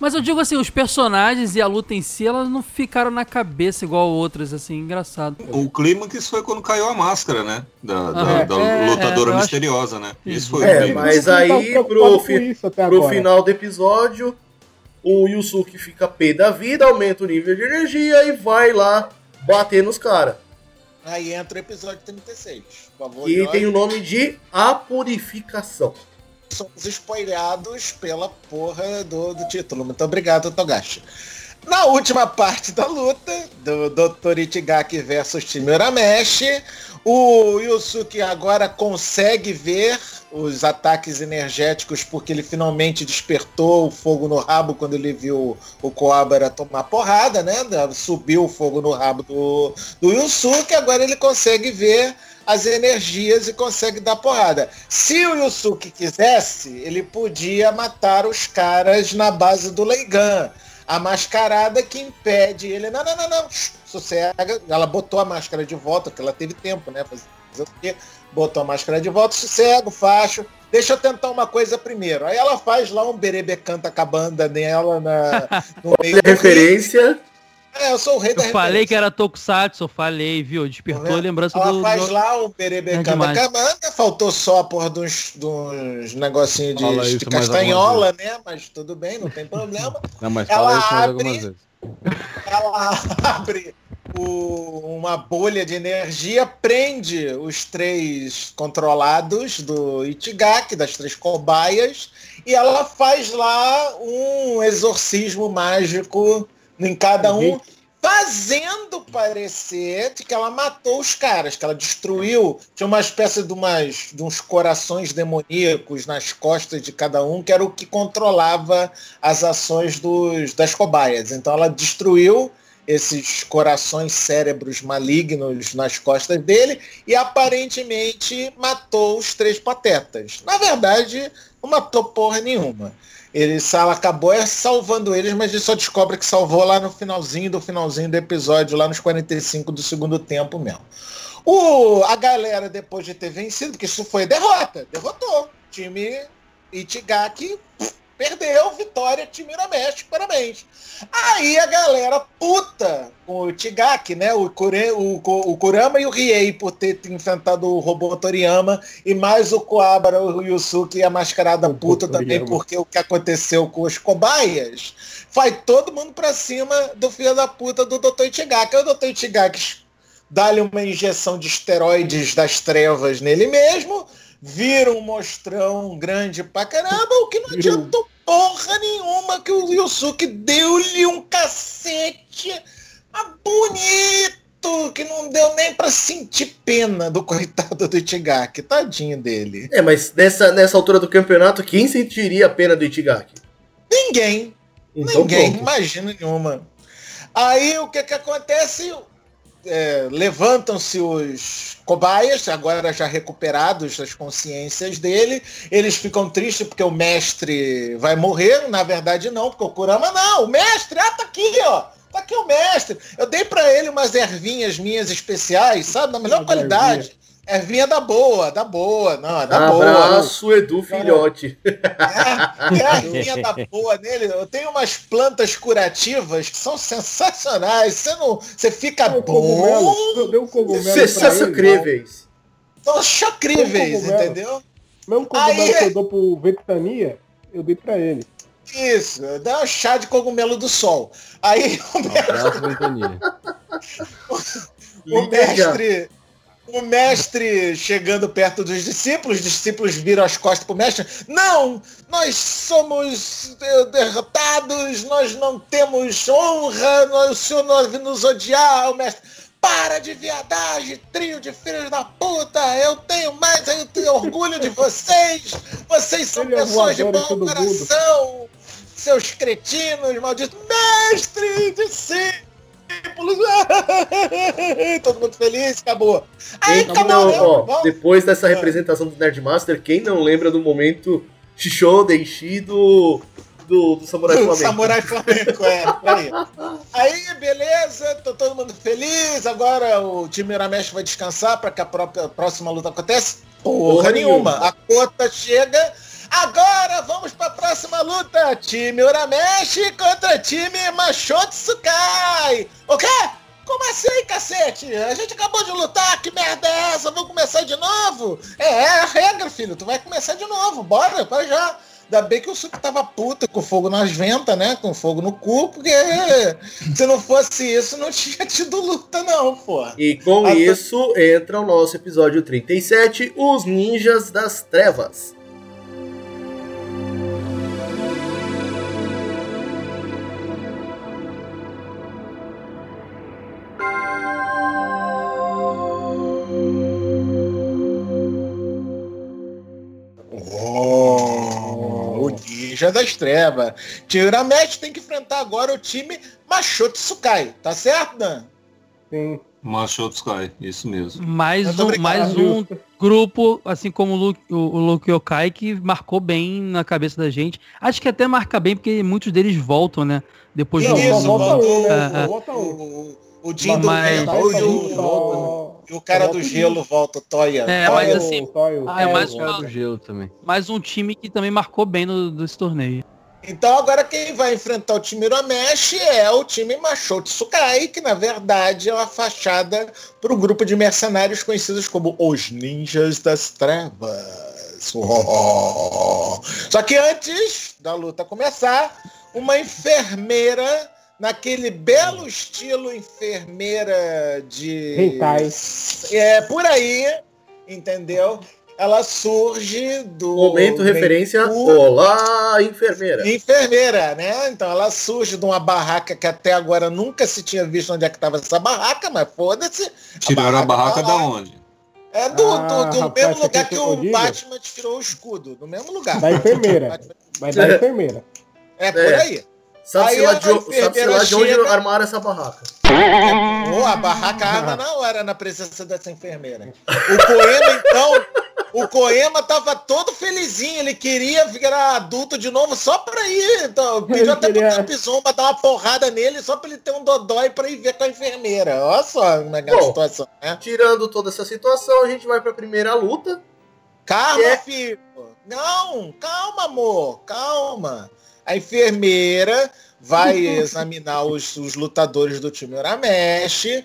Mas eu digo assim, os personagens e a luta em si, elas não ficaram na cabeça igual outras, assim, engraçado. O clímax foi quando caiu a máscara, né? Da, da- Ah, da é, lutadora acho- misteriosa, né? Isso foi o É, clímax. mas Eu não tava aí preocupado pro, fi- isso pro final do episódio, o Yusuke fica pé da vida, aumenta o nível de energia e vai lá bater nos caras. Aí entra o episódio 36. Por favor, Jorge. tem o nome de A Purificação. somos spoileados pela porra do, do título. Muito obrigado, Togashi. Na última parte da luta, do Dr. Itigaki versus Time Urameshi, o Yusuke agora consegue ver os ataques energéticos porque ele finalmente despertou o fogo no rabo quando ele viu o Koabara tomar porrada, né? Subiu o fogo no rabo do, do Yusuke, agora ele consegue ver as energias e consegue dar porrada. Se o Yusuke quisesse, ele podia matar os caras na base do Leigan. A mascarada que impede ele. Não, não, não, não. Sossega. Ela botou a máscara de volta, porque ela teve tempo, né? Fazer o quê? Botou a máscara de volta, sossego, facho. Deixa eu tentar uma coisa primeiro. Aí ela faz lá um berebe canta com a banda nela na, no meio. Referência. É, eu sou o rei da Eu falei referência. que era Tokusatsu, eu falei, viu? Despertou a lembrança Ela do... faz do- lá o Berebe É Canta demais. Camanga, faltou só a porra de uns, de uns negocinhos de, de castanhola, né? Mas tudo bem, não tem problema. Não, mas Ela fala isso mais abre- algumas vezes. Ela abre o- uma bolha de energia, prende os três controlados do Itigaki, das três cobaias, e ela faz lá um exorcismo mágico em cada um, fazendo parecer que ela matou os caras, que ela destruiu, tinha uma espécie de, umas, de uns corações demoníacos nas costas de cada um, que era o que controlava as ações dos, das cobaias. Então ela destruiu esses corações cérebros malignos nas costas dele e aparentemente matou os três patetas. Na verdade, não matou porra nenhuma. Ele ela acabou é salvando eles, mas ele só descobre que salvou lá no finalzinho do finalzinho do episódio, lá nos 45 do segundo tempo mesmo. O, a galera, depois de ter vencido, porque isso foi derrota, derrotou. Time Itigaki pff, perdeu, vitória, time Uramesh, parabéns. Aí a galera puta com o Itigaki, né? O, Kure, o, o Kurama e o Riei por ter enfrentado o robô Toriyama e mais o Koabara, o Yusuke e a mascarada puta também, Toriyama. porque o que aconteceu com os cobaias, vai todo mundo pra cima do filho da puta do Dr. Itigaki. Aí o Dr. Itigaki dá-lhe uma injeção de esteroides das trevas nele mesmo, vira um mostrão grande pra caramba, o que não adiantou porra nenhuma, que o Yusuke deu-lhe um cacete bonito, que não deu nem pra sentir pena do coitado do Itigaki, tadinho dele. É, mas nessa, nessa altura do campeonato, quem sentiria a pena do Itigaki? Ninguém, Então, Ninguém, pronto. imagina nenhuma. Aí o que que acontece? É, Levantam-se os cobaias, agora já recuperados das consciências dele. Eles ficam tristes porque o mestre vai morrer. Na verdade, não, porque o Kurama não. O mestre, ah, tá aqui, ó. Tá aqui o mestre. Eu dei pra ele umas ervinhas minhas especiais, sabe? Da melhor qualidade. Ervinha da boa, da boa. Não, é da boa. Abraço, Edu Filhote. É, é a ervinha da boa nele. Eu tenho umas plantas curativas que são sensacionais. Você não, você fica Deu um bom. deu um cogumelo ele. incríveis. São chocríveis, um cogumelo. entendeu? Mesmo cogumelo Aí- que eu dou pro Ventania, eu dei pra ele. Isso, dá um chá de cogumelo do sol. Aí o Abraço, Ventania. o mestre, o mestre chegando perto dos discípulos, os discípulos viram as costas pro mestre. Não, nós somos eh, derrotados, nós não temos honra, nós, o senhor não deve nos odiar, o mestre. Para de viadagem, trio de filhos da puta! Eu tenho mais, eu tenho orgulho de vocês! Vocês são Ele é pessoas de bom coração! Seus cretinos, malditos! Mestre de discípulos! Todo mundo feliz, acabou! Aí Quem acabou, não, né? ó, depois dessa representação do Nerdmaster, quem não lembra do momento Shisho Denshi do, do, do Samurai Flamengo? Samurai Flamengo, é, aí. Aí, beleza, tô todo mundo feliz. Agora o time Uramesh vai descansar para que a própria, a próxima luta aconteça? Porra, Porra nenhuma. nenhuma. A cota chega. Agora vamos para a próxima luta. Time Uramesh contra time Machotsukai. O quê? Como assim, cacete? A gente acabou de lutar, que merda é essa? Vamos começar de novo? É, é a regra, filho. Tu vai começar de novo. Bora, vai já. Ainda bem que o Suki tava puta com fogo nas ventas, né? Com fogo no cu, porque se não fosse isso, não tinha tido luta, não, pô. E com isso entra o nosso episódio 37, Os Ninjas das Trevas. Oh, o Ninja das Trevas. Tiramete tem que enfrentar agora o time Machotsukai, tá certo, Dan? Sim. Macho Sky, isso mesmo. Mais um, mais um grupo, assim como o Luke, o, o Luke Yokai, que marcou bem na cabeça da gente. Acho que até marca bem, porque muitos deles voltam, né? Depois Não, do volta um, né? É, é. um. O, o Jim do Mas- Vento Sai e só o, só- e o cara do gelo volta, Toya. É, Só mas assim, o- é mais uma- do gelo também. mais um time que também marcou bem no, desse torneio. Então agora quem vai enfrentar o time Uramesh é o time Machotsukai, que na verdade é uma fachada para o grupo de mercenários conhecidos como os Ninjas das Trevas. Oh. Só que antes da luta começar, uma enfermeira naquele belo estilo enfermeira de Hentai. é por aí, entendeu? Ela surge do Momento referência, Olá, enfermeira. Enfermeira, né? Então ela surge de uma barraca que até agora nunca se tinha visto onde é que estava essa barraca, mas foda-se. Tiraram a barraca tá da lá. onde? É do, do, Ah, do rapaz, mesmo lugar que fez o crocodilo? Batman tirou o escudo. Do mesmo lugar. Da enfermeira. Vai dar enfermeira. É por É. aí. Sabe-se lá, de, enfermeira lá de onde chega- armaram essa barraca. Pô, a barraca arma na hora na presença dessa enfermeira. O Coema, então, o Coema tava todo felizinho, ele queria virar adulto de novo só pra ir. Então, pediu até queria- pro Capizomba dar uma porrada nele só pra ele ter um dodói pra ir ver com a enfermeira. Olha só como é que é a Bom. situação, né? Tirando toda essa situação, a gente vai pra primeira luta. Calma, É. filho. Não, calma, amor. Calma. A enfermeira vai examinar os, os lutadores do time Uramesh.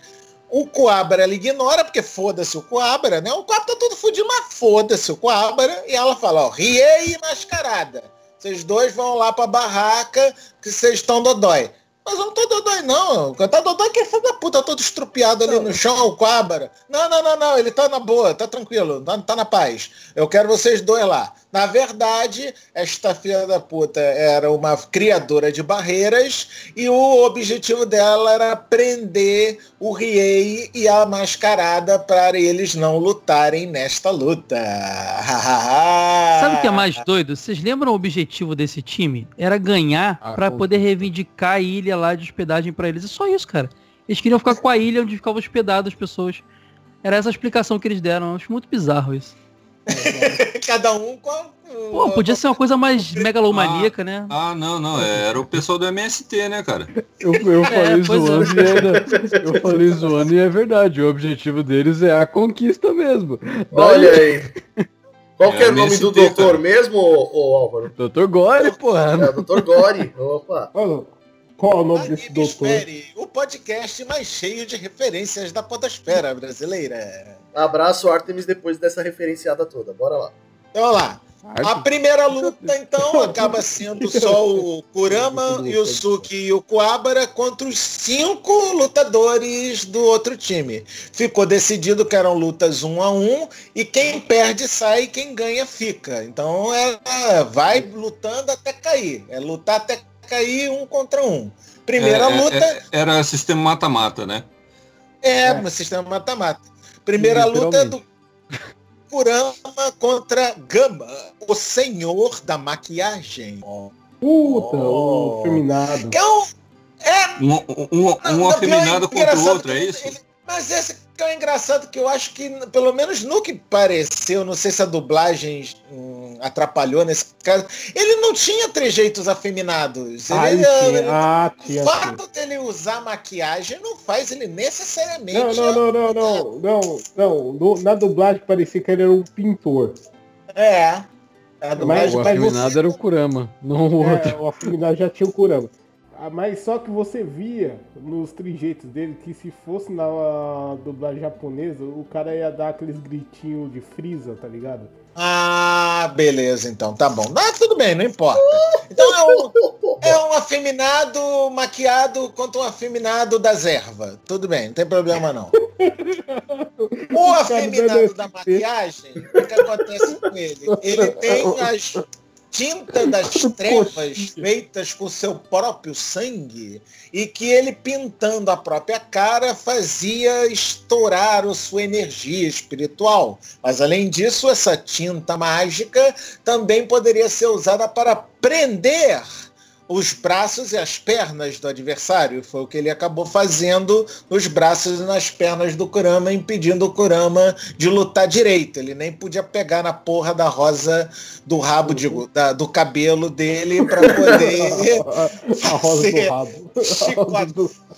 O Coabra ela ignora, porque foda-se o Coabra, né? O Coabra tá todo fudido, mas foda-se o Coabra. E ela fala, ó, Riei e Mascarada. Vocês dois vão lá pra barraca que vocês estão dodói. Mas eu não tô dodói, não. Tá dodói que é filho da puta, todo estrupiado ali no chão, o Coabra. Não, não, não, não. Ele tá na boa, tá tranquilo, tá, tá na paz. Eu quero vocês dois lá. Na verdade, esta filha da puta era uma criadora de barreiras e o objetivo dela era prender o Riei e a mascarada para eles não lutarem nesta luta. Sabe o que é mais doido? Vocês lembram o objetivo desse time? Era ganhar Ah, pra com poder reivindicar a ilha lá de hospedagem pra eles. É só isso, cara. Eles queriam ficar com a ilha onde ficavam hospedadas as pessoas. Era essa a explicação que eles deram. Eu acho muito bizarro isso. Cada um com a- Pô, podia ser uma coisa mais megalomaníaca, né? Ah, não, não. Era o pessoal do MST, né, cara? Eu, eu falei pois é. zoando e era, eu falei zoando e é verdade. O objetivo deles é a conquista mesmo. Olha aí. Qual que é, É, o nome do doutor cara. mesmo, ô, ô Álvaro? Doutor Gore, porra. É doutor Gori. Opa. Mano, qual é o nome desse doutor? Espere, o podcast mais cheio de referências da podosfera brasileira. Abraço, Artemis, depois dessa referenciada toda. Bora lá. Então, vamos lá. A primeira luta, então, acaba sendo só o Kurama e o Suki e o Kuabara contra os cinco lutadores do outro time. Ficou decidido que eram lutas um a um e quem perde sai, quem ganha fica. Então é, vai lutando até cair. É lutar até cair um contra um. Primeira É, é, luta. é, era sistema mata-mata, né? É, É. sistema mata-mata. Primeira luta é do Kurama contra Gama, o senhor da maquiagem. Puta, Oh. o feminado. Que é um. É, Um, um, um, um não, afeminado é contra o outro, é isso? ele- mas esse que é o engraçado que eu acho que, pelo menos no que pareceu, não sei se a dublagem hum, atrapalhou nesse caso, ele não tinha trejeitos afeminados. Ah, Ele, ele ele- tinha. Ah, o fato dele usar maquiagem não faz ele necessariamente. Não, não, não, não, não, não, não. No- na dublagem parecia que ele era um pintor. É. A Mas- dublagem- O mas afeminado você- era o Kurama, não o outro. É, o afeminado já tinha o Kurama. Ah, Mas só que você via nos trejeitos dele que se fosse na dublagem japonesa, o cara ia dar aqueles gritinhos de Freeza, tá ligado? Ah, beleza, então, tá bom. Ah, tudo bem, não importa. Então é um, é um afeminado maquiado contra um afeminado das ervas. Tudo bem, não tem problema não. O afeminado da maquiagem, o que acontece com ele? Ele tem as tintas das trevas feitas com seu próprio sangue e que ele pintando a própria cara fazia estourar a sua energia espiritual. Mas além disso, essa tinta mágica também poderia ser usada para prender os braços e as pernas do adversário. Foi o que ele acabou fazendo nos braços e nas pernas do Kurama, impedindo o Kurama de lutar direito. Ele nem podia pegar na porra da rosa do rabo, digo, da- do cabelo dele para poder. A rosa do rabo. Chicote.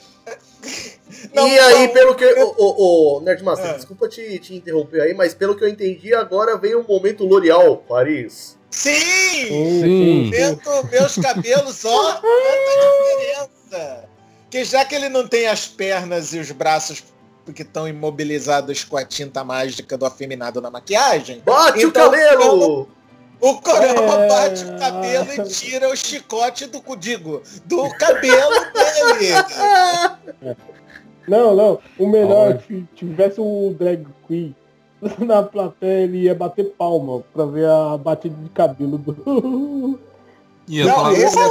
Não, e aí, não, pelo que. Ô, ô, ô, Nerdmaster, É. desculpa te, te interromper aí, mas pelo que eu entendi, agora vem o momento L'Oreal, Paris. Sim! Sim. Vendo meus cabelos, ó, quanta diferença! Que já que ele não tem as pernas e os braços que estão imobilizados com a tinta mágica do afeminado na maquiagem, Bate Então, o cabelo! o Kurama É. bate o cabelo e tira o chicote do digo, do cabelo dele. Não, não. O melhor, se tivesse o drag queen na plateia, ele ia bater palma pra ver a batida de cabelo do. E eu Não, esse- Essa.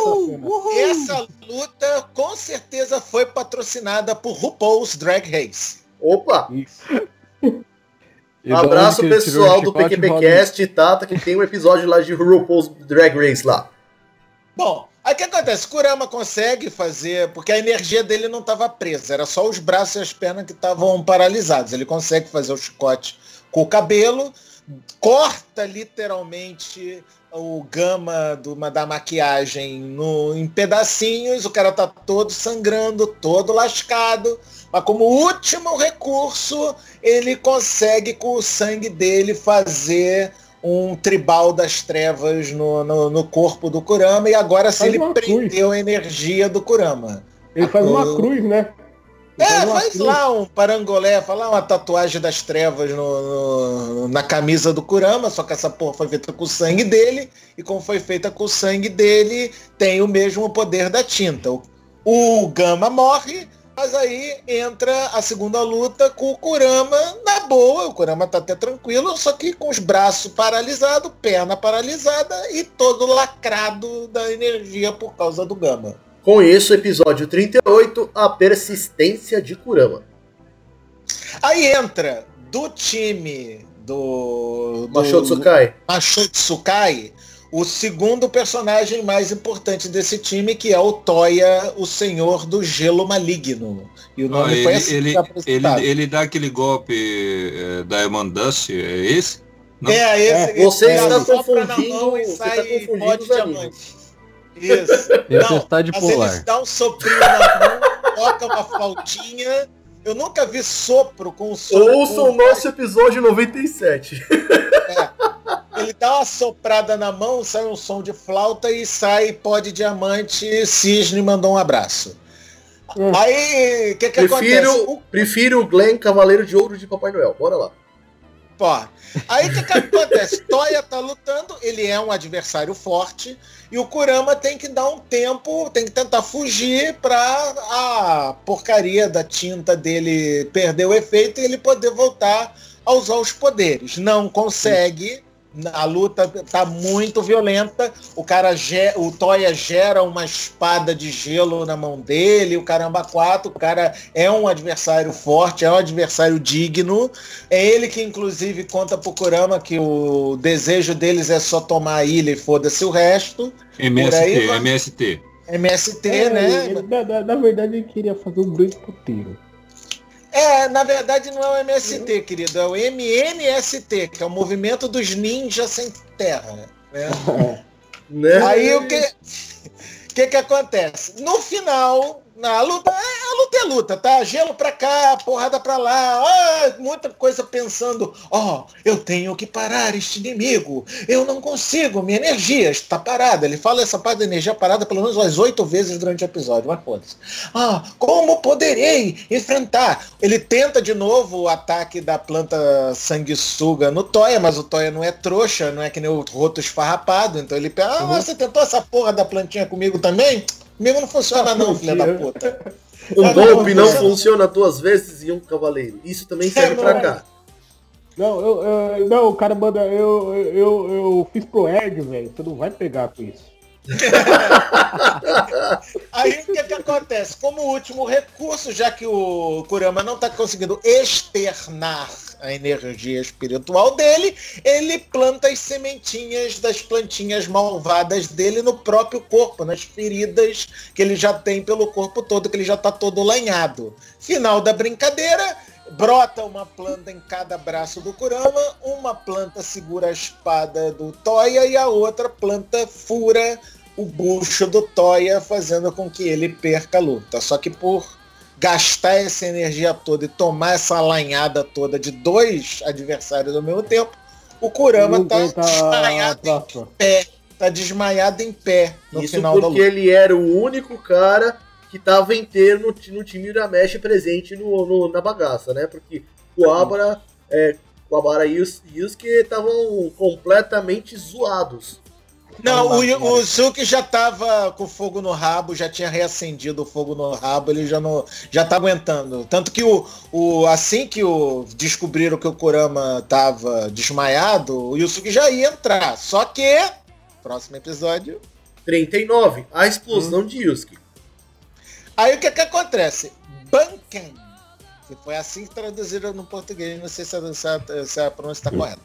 Essa luta com certeza foi patrocinada por RuPaul's Drag Race. Opa! Isso. E da Abraço pessoal do PQPcast, Tata, que tem um episódio lá de RuPaul's Drag Race lá. Bom, aí o que acontece? Kurama consegue fazer, porque a energia dele não estava presa, era só os braços e as pernas que estavam paralisados. Ele consegue fazer o chicote com o cabelo, corta literalmente o gama do, da maquiagem no, em pedacinhos, o cara tá todo sangrando, todo lascado, mas como último recurso, ele consegue com o sangue dele fazer um tribal das trevas no, no, no corpo do Kurama e agora sim Faz ele uma cruz. prendeu a energia do Kurama. Ele faz uma cruz, né? Ele É, faz lá um parangolé, faz lá uma tatuagem das trevas no- no- na camisa do Kurama, só que essa porra foi feita com o sangue dele, e como foi feita com o sangue dele, tem o mesmo poder da tinta. O, o Gama morre, mas aí entra a segunda luta com o Kurama na boa, o Kurama tá até tranquilo, só que com os braços paralisados, perna paralisada e todo lacrado da energia por causa do Gama. Com isso, episódio 38, a persistência de Kurama. Aí entra do time do, do Machou Tsukai. Machou Tsukai, o segundo personagem mais importante desse time, que é o Toya, o Senhor do Gelo Maligno. E o ah, nome ele, foi assim ele, ele, ele dá aquele golpe é, Diamond Dust, é esse? não? É, esse, Você ele está confundindo- mão e você sai está confundindo pó de Isso. Eles polar. dão um soprinho na mão, toca uma flautinha. Eu nunca vi sopro com um sopro. Ouça o nosso episódio 97. Ele dá uma soprada na mão, sai um som de flauta e sai pó de diamante. Cisne mandou um abraço. Hum. Aí, o que que acontece? Prefiro, O, prefiro o Glenn Cavaleiro de Ouro de Papai Noel. Bora lá. Pó. Aí o que, acontece? Toya tá lutando, ele é um adversário forte e o Kurama tem que dar um tempo, tem que tentar fugir pra a porcaria da tinta dele perder o efeito e ele poder voltar a usar os poderes. Não consegue, A luta tá muito violenta. O cara, ge- o Toya gera uma espada de gelo na mão dele, o caramba quatro. O cara é um adversário forte, é um adversário digno. É ele que, inclusive, conta pro Kurama que o desejo deles é só tomar a ilha e foda-se o resto. Por aí MST. MST. MST, É, né? ele- na- na verdade, ele queria fazer um grande puteiro. É, na verdade não é o MST, querido, é o MNST, que é o Movimento dos Ninjas Sem Terra. Né? Né? Aí o que, que que acontece? No final, na luta, é, a luta é luta, tá? Gelo pra cá, porrada pra lá, ah, muita coisa pensando, ó, eu tenho que parar este inimigo, eu não consigo, minha energia está parada. Ele fala essa parte da energia parada pelo menos umas oito vezes durante o episódio, mas foda-se. Ah, como poderei enfrentar? Ele tenta de novo o ataque da planta sanguessuga no Toya, mas o Toya não é trouxa, não é que nem o roto esfarrapado, então ele pensa, ah, você tentou essa porra da plantinha comigo também? Comigo não funciona não, filha da puta. Um Ah, golpe não, não não. funciona duas vezes em um cavaleiro. Isso também serve É, pra cá. Não, eu, eu- não, o cara manda. Eu, eu, eu, eu fiz pro Erd, velho. Você não vai pegar com isso. Aí o que, que acontece? Como último recurso, já que o Kurama não está conseguindo externar a energia espiritual dele, ele planta as sementinhas das plantinhas malvadas dele no próprio corpo, nas feridas que ele já tem pelo corpo todo, que ele já está todo lanhado. Final da brincadeira, brota uma planta em cada braço do Kurama, uma planta segura a espada do Toya e a outra planta fura o bucho do Toya, fazendo com que ele perca a luta. Só que por gastar essa energia toda e tomar essa lanhada toda de dois adversários ao mesmo tempo, o Kurama Não tá desmaiado em pé. Tá desmaiado em pé no Isso final da porque luta. ele era o único cara que tava inteiro no, no time Uramesh presente no, no- na bagaça, né? Porque Kuwabara, é, Kuwabara e Yus- Yusuke estavam completamente zoados. Não, o, o Zuki já tava com fogo no rabo, já tinha reacendido o fogo no rabo, ele já não já tá aguentando. Tanto que o, o assim que o descobriram que o Kurama tava desmaiado, o Yusuke já ia entrar. Só que próximo episódio 39, a explosão de Yusuke. Aí o que que acontece? Banken, que foi assim que traduziram no português, não sei se a, se a- se a pronúncia está correta.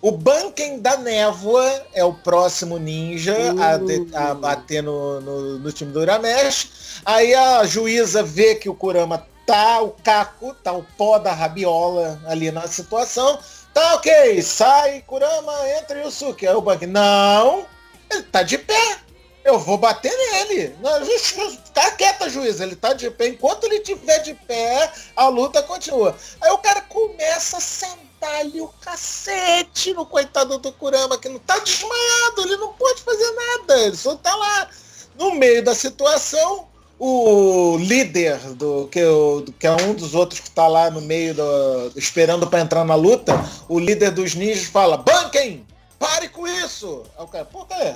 O Banken da Névoa é o próximo ninja a, de- a bater no, no, no time do Uramesh. Aí a juíza vê que o Kurama tá o caco, tá o pó da rabiola ali na situação. Tá ok, sai Kurama, entra Yusuke. Aí o Banken, não, ele tá de pé. Eu vou bater nele. Não, Tá quieta, juiz. Ele tá de pé. Enquanto ele estiver de pé, a luta continua. Aí o cara começa a sentar-lhe o cacete no coitado do Kurama, que não tá desmaiado, ele não pode fazer nada. Ele só tá lá. No meio da situação, o líder do que, o- do- que é um dos outros que tá lá no meio do, esperando para entrar na luta, o líder dos ninjas fala: "Banquem, pare com isso". Aí o cara, por quê?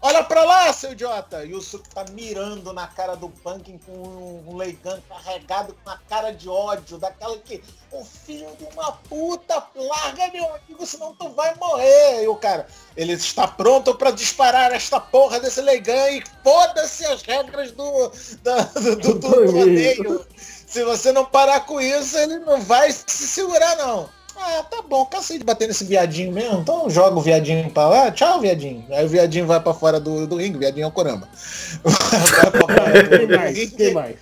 Olha pra lá, seu idiota! E o Suki tá mirando na cara do Punkin com um, um Leigan carregado com a cara de ódio, daquela que, o filho de uma puta, larga meu amigo, senão tu vai morrer. E o cara, ele está pronto pra disparar esta porra desse Leigan e foda-se as regras do, da- do, do, do torneio. Se você não parar com isso, ele não vai se segurar, não. Ah, tá bom, cansei de bater nesse viadinho mesmo, então joga o viadinho pra lá, tchau, viadinho. Aí o viadinho vai pra fora do, do ringue, o viadinho é o Corama. Vai pra fora do- Quem do mais? Quem mais?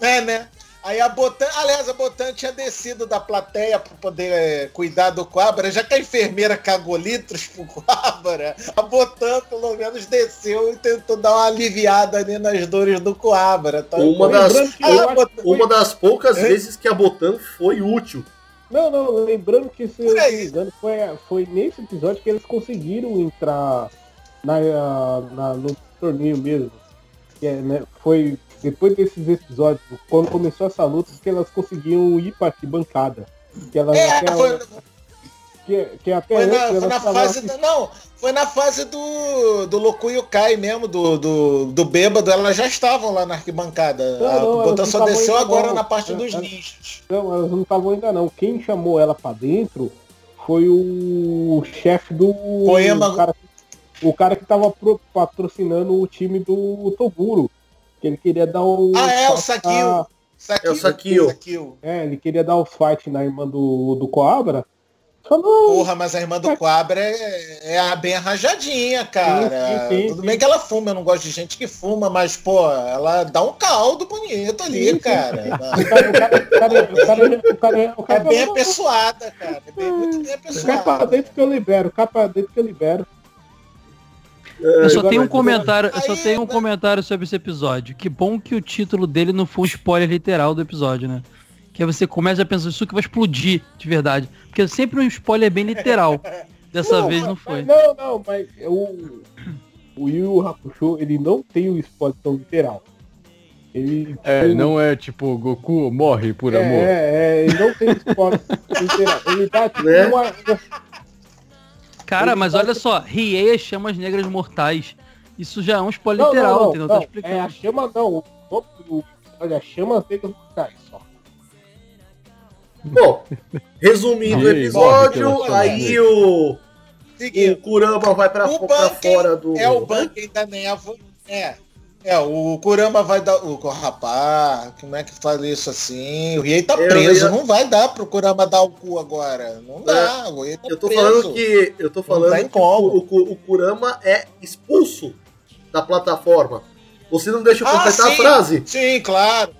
É, né? Aí a Botan, aliás, a Botan tinha descido da plateia para poder é, cuidar do Quabra, já que a enfermeira cagou litros pro Quabra, a Botan pelo menos desceu e tentou dar uma aliviada ali nas dores do Quabra. Tá? Uma das, que Ah, acho Botan- que uma das poucas É? vezes que a Botan foi útil. Não, não, lembrando que se eu não me engano, foi, foi nesse episódio que eles conseguiram entrar na, na- no torneio mesmo. É, né, foi depois desses episódios, quando começou essa luta, que elas conseguiam ir pra arquibancada. Que elas É, até, foi, que, que até foi na, antes foi elas na fase. da- não, foi na fase do, do Lokuyo Kai mesmo, do, do, do bêbado, elas já estavam lá na arquibancada. Não, a não, elas não só desceu agora não. na parte dos é. ninjas. Não, elas não estavam ainda não. Quem chamou ela pra dentro foi o chefe do. Poema- O cara, o cara que tava pro- patrocinando o time do Toguro. Que ele queria dar o. Ah, é, o Saquio. Saquio. É o Saquio. É, ele queria dar os fight na irmã do, do Coabra. Porra, mas a irmã do Quabra é, é a bem arranjadinha, cara. Sim, sim, sim, Tudo sim. bem que ela fuma, eu não gosto de gente que fuma, mas, pô, ela dá um caldo bonito ali, cara. É bem apessoada, cara. É bem, muito bem apessoada. dentro que eu libero, cai pra dentro que eu libero. Eu só Agora- tenho um comentário, eu só tenho um né? comentário sobre esse episódio. Que bom que o título dele não foi um spoiler literal do episódio, né? Que aí você começa a pensar, isso que vai explodir de verdade. Porque é sempre um spoiler bem literal. Dessa vez não foi. Não, não, mas o, o Yu Yu Hakusho, ele não tem o spoiler tão literal. Ele, É, não é tipo Goku morre por é, amor. É, é, ele não tem spoiler literal. Ele dá tipo Né? uma. Cara, mas olha só, Riei as chamas negras mortais. Isso já é um spoiler Não, literal, não, não, entendeu? não, Tá é a explicando. chama não. O do. Olha, a chama negras mortais. Bom, resumindo o episódio, aí o, o Kurama vai pra, O pra fora do. é o Bunking da névoa. É. É, o Kurama vai dar. O rapaz, como é que faz isso assim? O Riei tá Eu preso, ia- não vai dar pro Kurama dar o cu agora. Não dá, o Riei tá Eu tô preso. falando que. Eu tô falando tem que como. o, o- o Kurama é expulso da plataforma. Você não deixa eu Ah, completar a sim. frase? Sim, claro.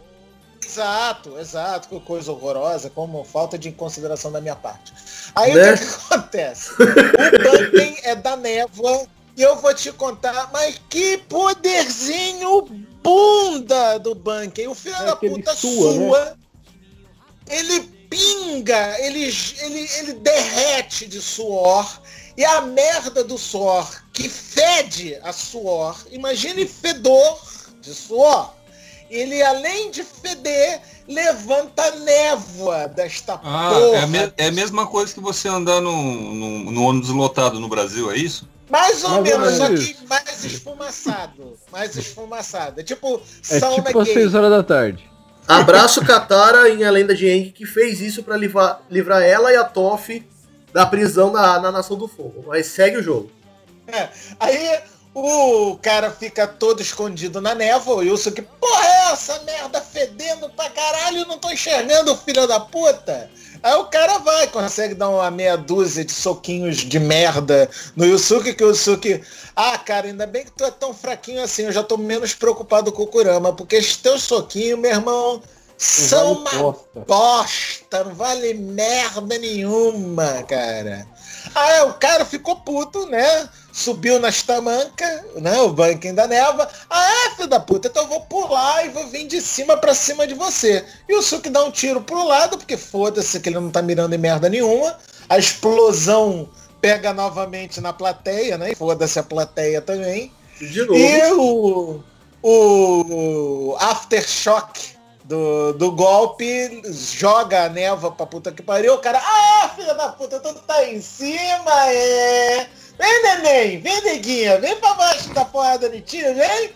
Exato, exato. Que coisa horrorosa, como falta de consideração da minha parte. Aí Né? o que, que acontece? O Bunking é da névoa e eu vou te contar, mas que poderzinho bunda do Bunking. O filho É da puta sua, sua, né? ele pinga, ele, ele, ele derrete de suor. E a merda do suor, que fede a suor, imagine fedor de suor. Ele, além de feder, levanta névoa desta Ah, porra. é, a me- é a mesma coisa que você andar no, no, no ônibus lotado no Brasil, é isso? Mais ou Mais menos, só que mais esfumaçado. Mais esfumaçado. É tipo É sauna tipo às gay. 6 horas da tarde. Abraço Katara em A Lenda de Aang, que fez isso pra livrar, livrar ela e a Toff da prisão na, na Nação do Fogo. Mas segue o jogo. Aí o cara fica todo escondido na névoa, o Wilson que porra é essa merda fedendo pra caralho, não tô enxergando, filho da puta. Aí o cara vai, consegue dar uma meia dúzia de soquinhos de merda no Yusuke, que o Yusuke, ah, cara, ainda bem que tu é tão fraquinho assim, eu já tô menos preocupado com o Kurama, porque esses teus soquinhos, meu irmão, são vale uma bosta. bosta, não vale merda nenhuma, cara. Aí o cara ficou puto, né? Subiu nas tamancas, né? O banquinho da neva. Ah, é, filho da puta, então eu vou pular e vou vir de cima pra cima de você. E o Suki dá um tiro pro lado, porque foda-se que ele não tá mirando em merda nenhuma. A explosão pega novamente na plateia, né? Foda-se a plateia também. De novo. E o, o Aftershock do, do golpe joga a névoa pra puta que pariu. O cara, ah, filha da puta, tu tá em cima, é. Vem, neném, vem, neguinha, vem pra baixo da porrada de tiro, vem.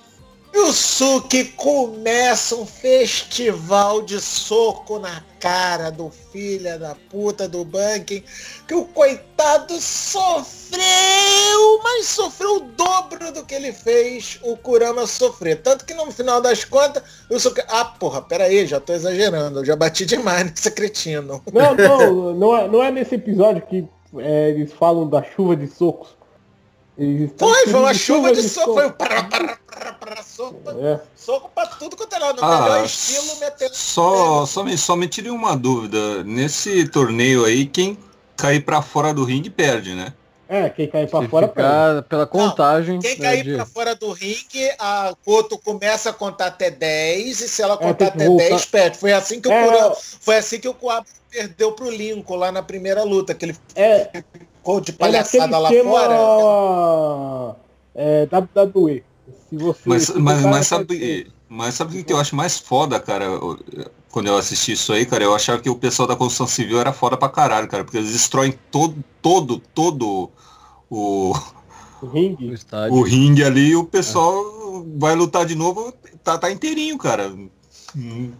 E o Suki começa um festival de soco na cara do filho da puta do Bunking, que o coitado sofreu, mas sofreu o dobro do que ele fez o Kurama sofrer. Tanto que no final das contas, o Suki... Ah, porra, pera aí, já tô exagerando, eu já bati demais nesse cretino. Não, não, não é, não é nesse episódio que é, eles falam da chuva de socos. Foi, foi uma de chuva de soco, foi um pará, pará, pará, pará, soco, pra- É. soco pra tudo quanto é lado, no Ah, melhor estilo, metendo... Só, só, me, só me tirei uma dúvida. Nesse torneio aí, quem cair pra fora do ringue perde, né? É, quem cair pra Se fora perde. pela contagem. Quem né, cair de- pra fora do ringue, a Koto começa a contar até 10 e se ela É, contar que até voltar. 10, perde. Foi assim que o É. Foi assim que o perdeu pro Lincoln lá na primeira luta, que ele É, ficou de é palhaçada lá fora. é, WWE. Se você, Mas, mas, o mas, sabe, mas sabe o que eu acho mais foda, cara? Quando eu assisti isso aí, cara, eu achava que o pessoal da construção civil era foda pra caralho, cara, porque eles destroem todo, todo, todo o, o ringue, estádio. o ringue ali e o pessoal vai lutar de novo, tá, tá inteirinho, cara. Hum,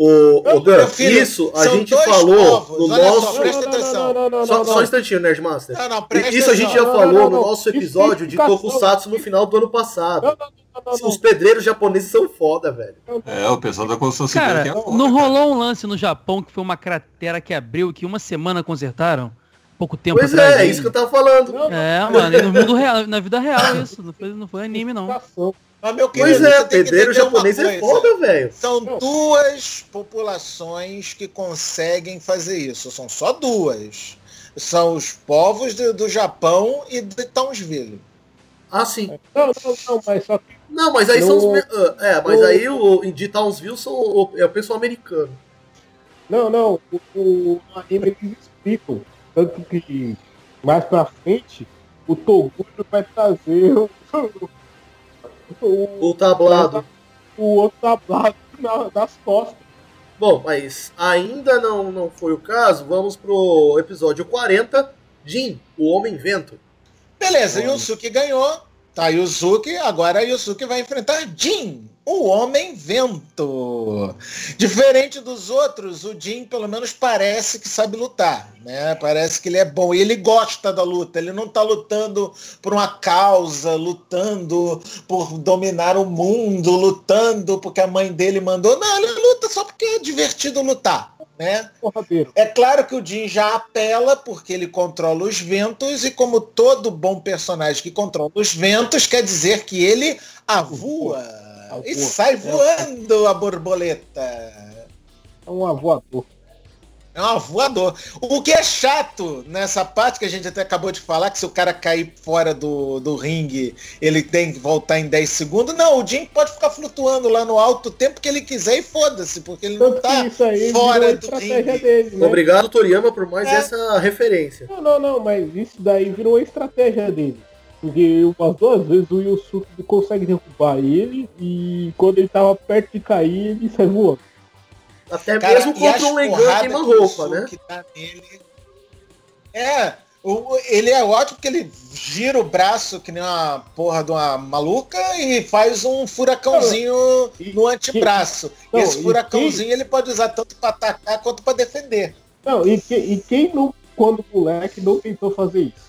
Ô, ô Dan, Meu filho, isso a gente falou povos, no olha só, nosso. presta atenção. não, não, Só, não, só um instantinho, Nerdmaster. Não, não, presta Isso a gente já falou no nosso é episódio de. Tokusatsu no final do ano passado. Não, não, não, não, não. Os pedreiros japoneses são foda, velho. É, o pessoal da construção civil Cara, aqui é foda, não cara. rolou um lance no Japão que foi uma cratera que abriu que uma semana consertaram? Pouco tempo Pois atrás. é, é aí. isso que eu tava falando. Não, É, mano, e no mundo real, na vida real isso. Não foi, não foi anime, não. Mas, meu Pois querido, é, tem que pedreiro japonês é foda, velho. São duas populações que conseguem fazer isso. São só duas. São os povos do, do Japão e de Townsville. Ah, sim. Não, não, não, mas só que Não, mas aí são os. No- ah, É, mas no- aí o de Townsville são o, é o pessoal americano. Não, não, o, o no anime eles explicam. Tanto que mais pra frente o Toguro vai trazer o, o, O tablado. o outro tablado na- nas costas. Bom, mas ainda não, não foi o caso. Vamos pro episódio 40. Jin, o Homem-Vento. Beleza, Yusuke ganhou. Tá, Yusuke, agora Yusuke vai enfrentar Jin, o Homem Vento. Diferente dos outros, o Jin pelo menos parece que sabe lutar, né? Parece que ele é bom e ele gosta da luta. Ele não tá lutando por uma causa, lutando por dominar o mundo, lutando porque a mãe dele mandou. Não, ele luta só porque é divertido lutar, né? É claro que o Jin já apela porque ele controla os ventos e como todo bom personagem que controla os ventos, quer dizer que ele avua Avua. e sai voando a borboleta. É um avoador. É um voador. O que é chato nessa parte que a gente até acabou de falar, que se o cara cair fora do, do ringue, ele tem que voltar em 10 segundos. Não, o Jim pode ficar flutuando lá no alto o tempo que ele quiser e foda-se, porque ele não Tanto tá que isso aí fora do ringue. dele, né? Obrigado, Toriyama, por mais É. essa referência. Não, não, não, mas isso daí virou a estratégia dele. Porque umas duas vezes o Yusuke consegue derrubar ele e quando ele tava perto de cair, ele sai voando. Até Cara, mesmo contra um o queima-roupa, né? Dá nele- É, o- ele é ótimo porque ele gira o braço que nem uma porra de uma maluca e faz um furacãozinho E- no antebraço. Não, Esse e furacãozinho ele pode usar tanto para atacar quanto para defender. Não, e, que- e quem não, quando moleque, não tentou fazer isso?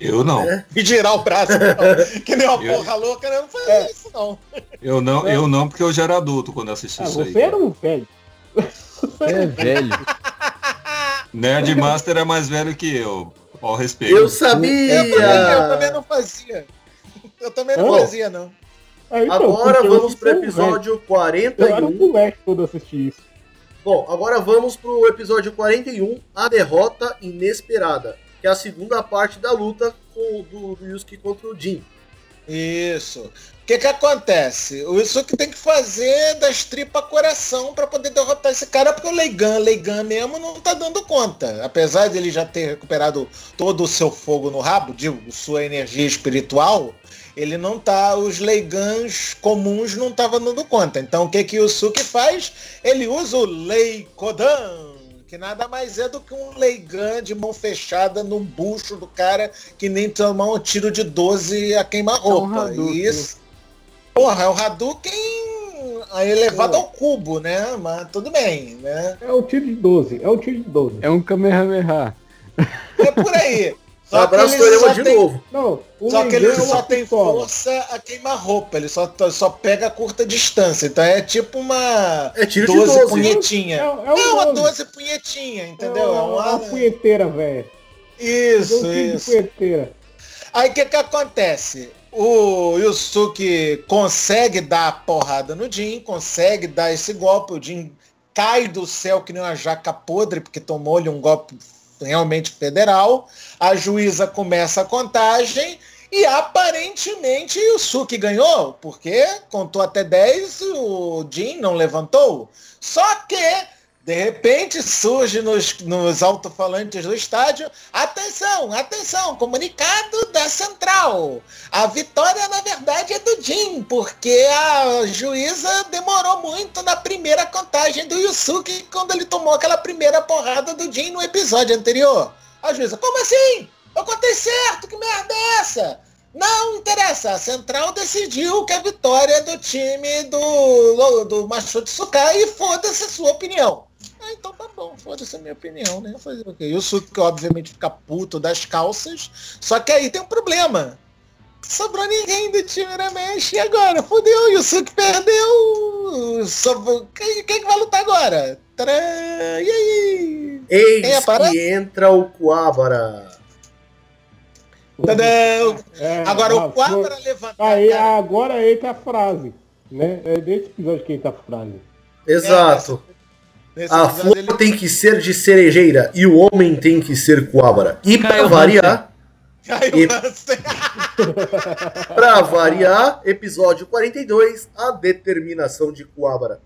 Eu não. É. E girar o braço, não. que nem uma Eu- porra louca, eu não faz É. isso não. Eu não, eu não, porque eu já era adulto quando assisti Ah, isso aí. você era um velho. É velho. Nerd Master é mais velho que eu. Ó, respeito. Eu Eu também, eu sabia! também não fazia. Eu também não fazia, não. Ah, então, Agora vamos pro um velho. episódio Eu era um 41. moleque quando assisti isso. Bom, agora vamos pro episódio 41, A Derrota Inesperada, que é a segunda parte da luta com, do, do Yusuke contra o Jin. Isso. O que que acontece? O Yusuke tem que fazer das tripas coração para poder derrotar esse cara, porque o Leigan, Leigan mesmo não tá dando conta. Apesar de ele já ter recuperado todo o seu fogo no rabo, digo, sua energia espiritual, ele não tá, os Leigans comuns não estavam dando conta. Então o que que o Yusuke faz? Ele usa o Leikodan, que nada mais é do que um Leigan de mão fechada no bucho do cara que nem tomar um tiro de 12 a queima-roupa. É um. Isso. Porra, é o Hadouken elevado Pô. ao cubo, né? Mas tudo bem, né? É um tiro de 12, é um tiro de 12. É um Kamehameha. É por aí. Só Abraço só de tem- novo. Não, o Só que ele é só tem pistola. força a queima-roupa, ele só, só pega a curta distância. Então é tipo uma É tiro de 12 12. punhetinha. É, é É um uma 12. 12 punhetinha, entendeu? É É uma, uma... uma punheteira, velho. É um Isso, de isso. punheteira. Aí o que que acontece? O Yusuke consegue dar a porrada no Jin, consegue dar esse golpe, o Jin cai do céu que nem uma jaca podre, porque tomou-lhe um golpe realmente federal. A juíza começa a contagem e aparentemente o Yusuke ganhou, porque contou até 10, o Jin não levantou. Só que de repente surge nos, nos alto-falantes do estádio, atenção, atenção, comunicado da central. A vitória, na verdade, é do Jim, porque a juíza demorou muito na primeira contagem do Yusuke quando ele tomou aquela primeira porrada do Jim no episódio anterior. A juíza, como assim? Eu contei certo, que merda é essa? Não interessa, a Central decidiu que a vitória é do time do, do Machuto Sukai e foda-se sua opinião. Ah, então tá bom, foda-se a minha opinião, né? Fazer o quê? E o Suki, obviamente, fica puto das calças. Só que aí tem um problema. Sobrou ninguém do time Uramesh e agora? Fudeu, e o Suki perdeu. Sobrou... Quem, quem que vai lutar agora? Tcharam! E aí? Eis aparece? que entra o Kuabara. Tadã! É, Agora ah, o Quabra foi- levantar. Aí cara, agora entra a frase. Né? É desse episódio que entra a frase. Exato. Nesse A flor ele- tem que ser de cerejeira e o homem tem que ser Kuabara. E pra Caio variar, Caiu E- pra variar, episódio 42, a determinação de Kuabara.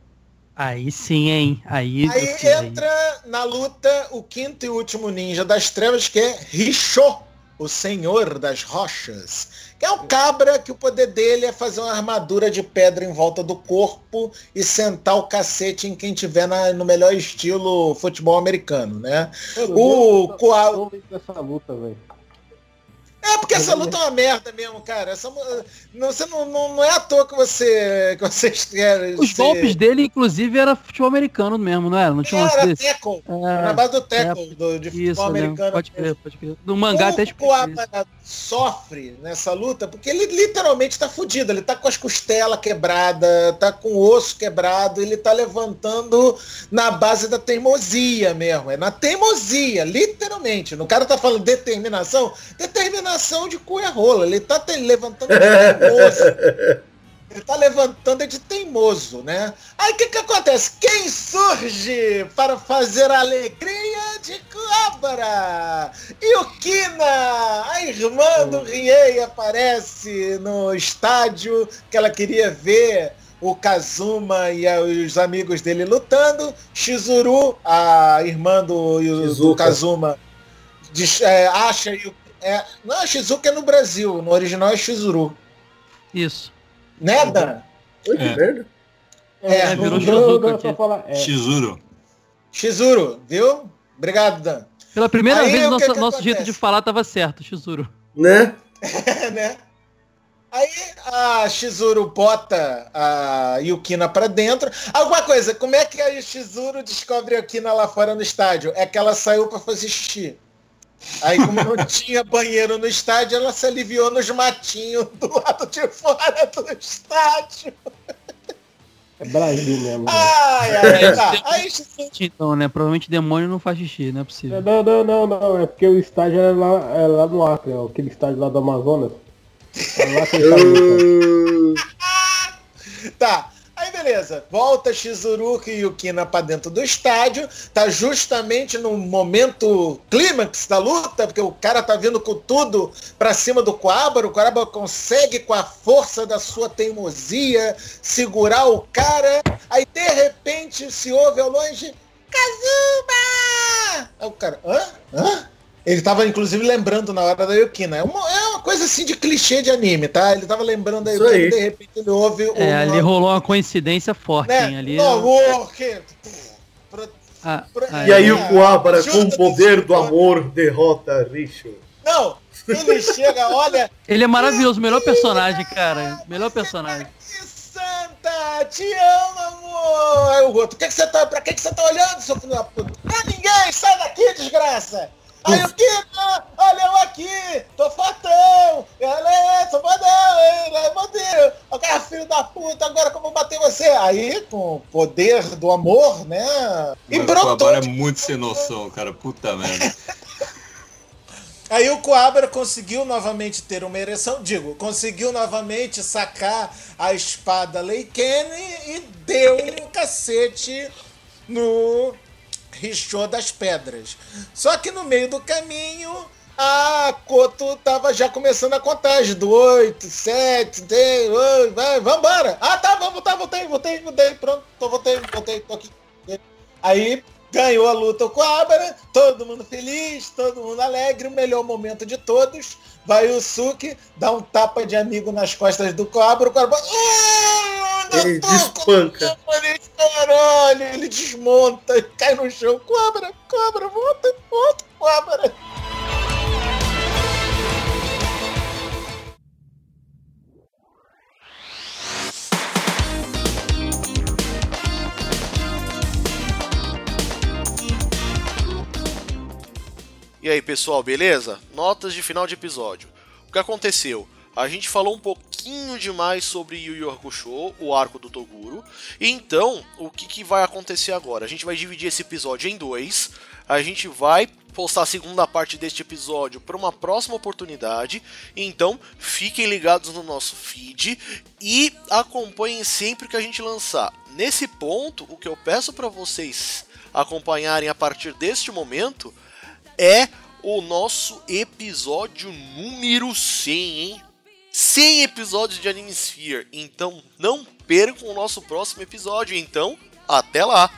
Aí sim, hein? Aí, Aí meu filho, aí. entra na luta o quinto e último ninja das trevas, que é Richo, o senhor das rochas. Que é um cabra que o poder dele é fazer uma armadura de pedra em volta do corpo e sentar o cacete em quem tiver na- no melhor estilo futebol americano, né? Mano, O Koala- dessa luta, velho. É porque essa luta é uma merda mesmo, cara. Essa, não, você não, não, não é à toa que você que vocês querem. Os ser- golpes dele, inclusive, era futebol americano mesmo, não era? Não tinha Era desse? tackle. Na É, base do tackle do, de isso, futebol né? americano. Pode crer, pode crer. No mangá até explica isso. Sofre nessa luta porque ele literalmente tá fudido. Ele tá com as costelas quebradas, tá com o osso quebrado, ele tá levantando na base da teimosia mesmo. É na teimosia, literalmente. No cara tá falando determinação, determinação de cu e rola. Ele tá te- levantando teimoso. Ele tá levantando é de teimoso, né? Aí o que que acontece? Quem surge para fazer a alegria de Cobra? E o Kina, a irmã do Riei, aparece no estádio que ela queria ver o Kazuma e os amigos dele lutando. Shizuru, a irmã do, do. Kazuma, diz- é, acha... e o- É, não, Shizuka é no Brasil, no original é Shizuru. Isso. Né, Dan? Oi, que É. merda. É, não- virou falar- é. Shizuru. Shizuru, viu? Obrigado, Dan. Pela primeira Aí, vez, que que nosso jeito de falar tava certo, Shizuru. Né? né? Aí a Shizuru bota a Yukina pra dentro. Alguma coisa, como é que a Shizuru descobre a Yukina lá fora no estádio? É que ela saiu pra fazer xixi. Aí, como não tinha banheiro no estádio, ela se aliviou nos matinhos do lado de fora do estádio. É Brasil mesmo. Ai, ai, tá. Aí Então, né? Provavelmente demônio não faz xixi, não é possível. Não, não, não, não. É porque o estádio é lá, é lá no Acre, ó, aquele estádio lá do Amazonas. É lá que ele tá. Uh, Tá. Beleza, volta Shizuruka e Yukina pra dentro do estádio, tá justamente no momento clímax da luta, porque o cara tá vindo com tudo pra cima do Coabra, o Coabra consegue com a força da sua teimosia segurar o cara, aí de repente se ouve ao longe, Kazuma! Aí o cara, hã? Hã? Ele tava inclusive lembrando na hora da Yukina. É uma, é uma coisa assim de clichê de anime, tá? Ele tava lembrando da Yukina e de repente ele ouve o É, ali rolou uma coincidência forte, né? hein? Ali. No work. Pro- Ah, pro- E aí o Kuabara, com o poder do amor, derrota Richo. Não, ele chega, olha, Ele é maravilhoso, melhor personagem, cara. Melhor personagem. que santa, te amo, amor. Aí o outro, que que você tá, pra que que você tá olhando, seu filho da puta? Pra ninguém, sai daqui, desgraça. Aí o que? Olha eu aqui, tô fatão. Ela é, sou hein? É modelo. O cara, filho da puta, agora como bater você? Aí, com o poder do amor, né? E Mas o Coabara é muito sem noção, cara. Puta merda. Aí o Coabra conseguiu novamente ter uma ereção, digo, conseguiu novamente sacar a espada Leikene e deu um cacete no Richô das Pedras. Só que no meio do caminho, a Koto tava já começando a contagem do 8, 7, 10, 8, vai, vambora. Ah, tá, vamos, voltar, voltei, voltei, voltei, pronto, tô, voltei, voltei, tô aqui. Aí ganhou a luta o Coabra, todo mundo feliz, todo mundo alegre, o melhor momento de todos. Vai o Suki, dá um tapa de amigo nas costas do Coabra, o Coabra. "Ah, Ele despanca. com Caralho, ele desmonta, cai no chão. Cobra, cobra, volta, volta, cobra. Aí, pessoal, beleza? Notas de final de episódio. O que aconteceu? A gente falou um pouquinho demais sobre Yu Yu Hakusho, o arco do Toguro. Então, o que, que vai acontecer agora? A gente vai dividir esse episódio em dois. A gente vai postar a segunda parte deste episódio para uma próxima oportunidade. Então, fiquem ligados no nosso feed e acompanhem sempre que a gente lançar. Nesse ponto, o que eu peço para vocês acompanharem a partir deste momento é o nosso episódio número 100, hein? 100 episódios de Anime Sphere. Então não percam o nosso próximo episódio. Então, até lá!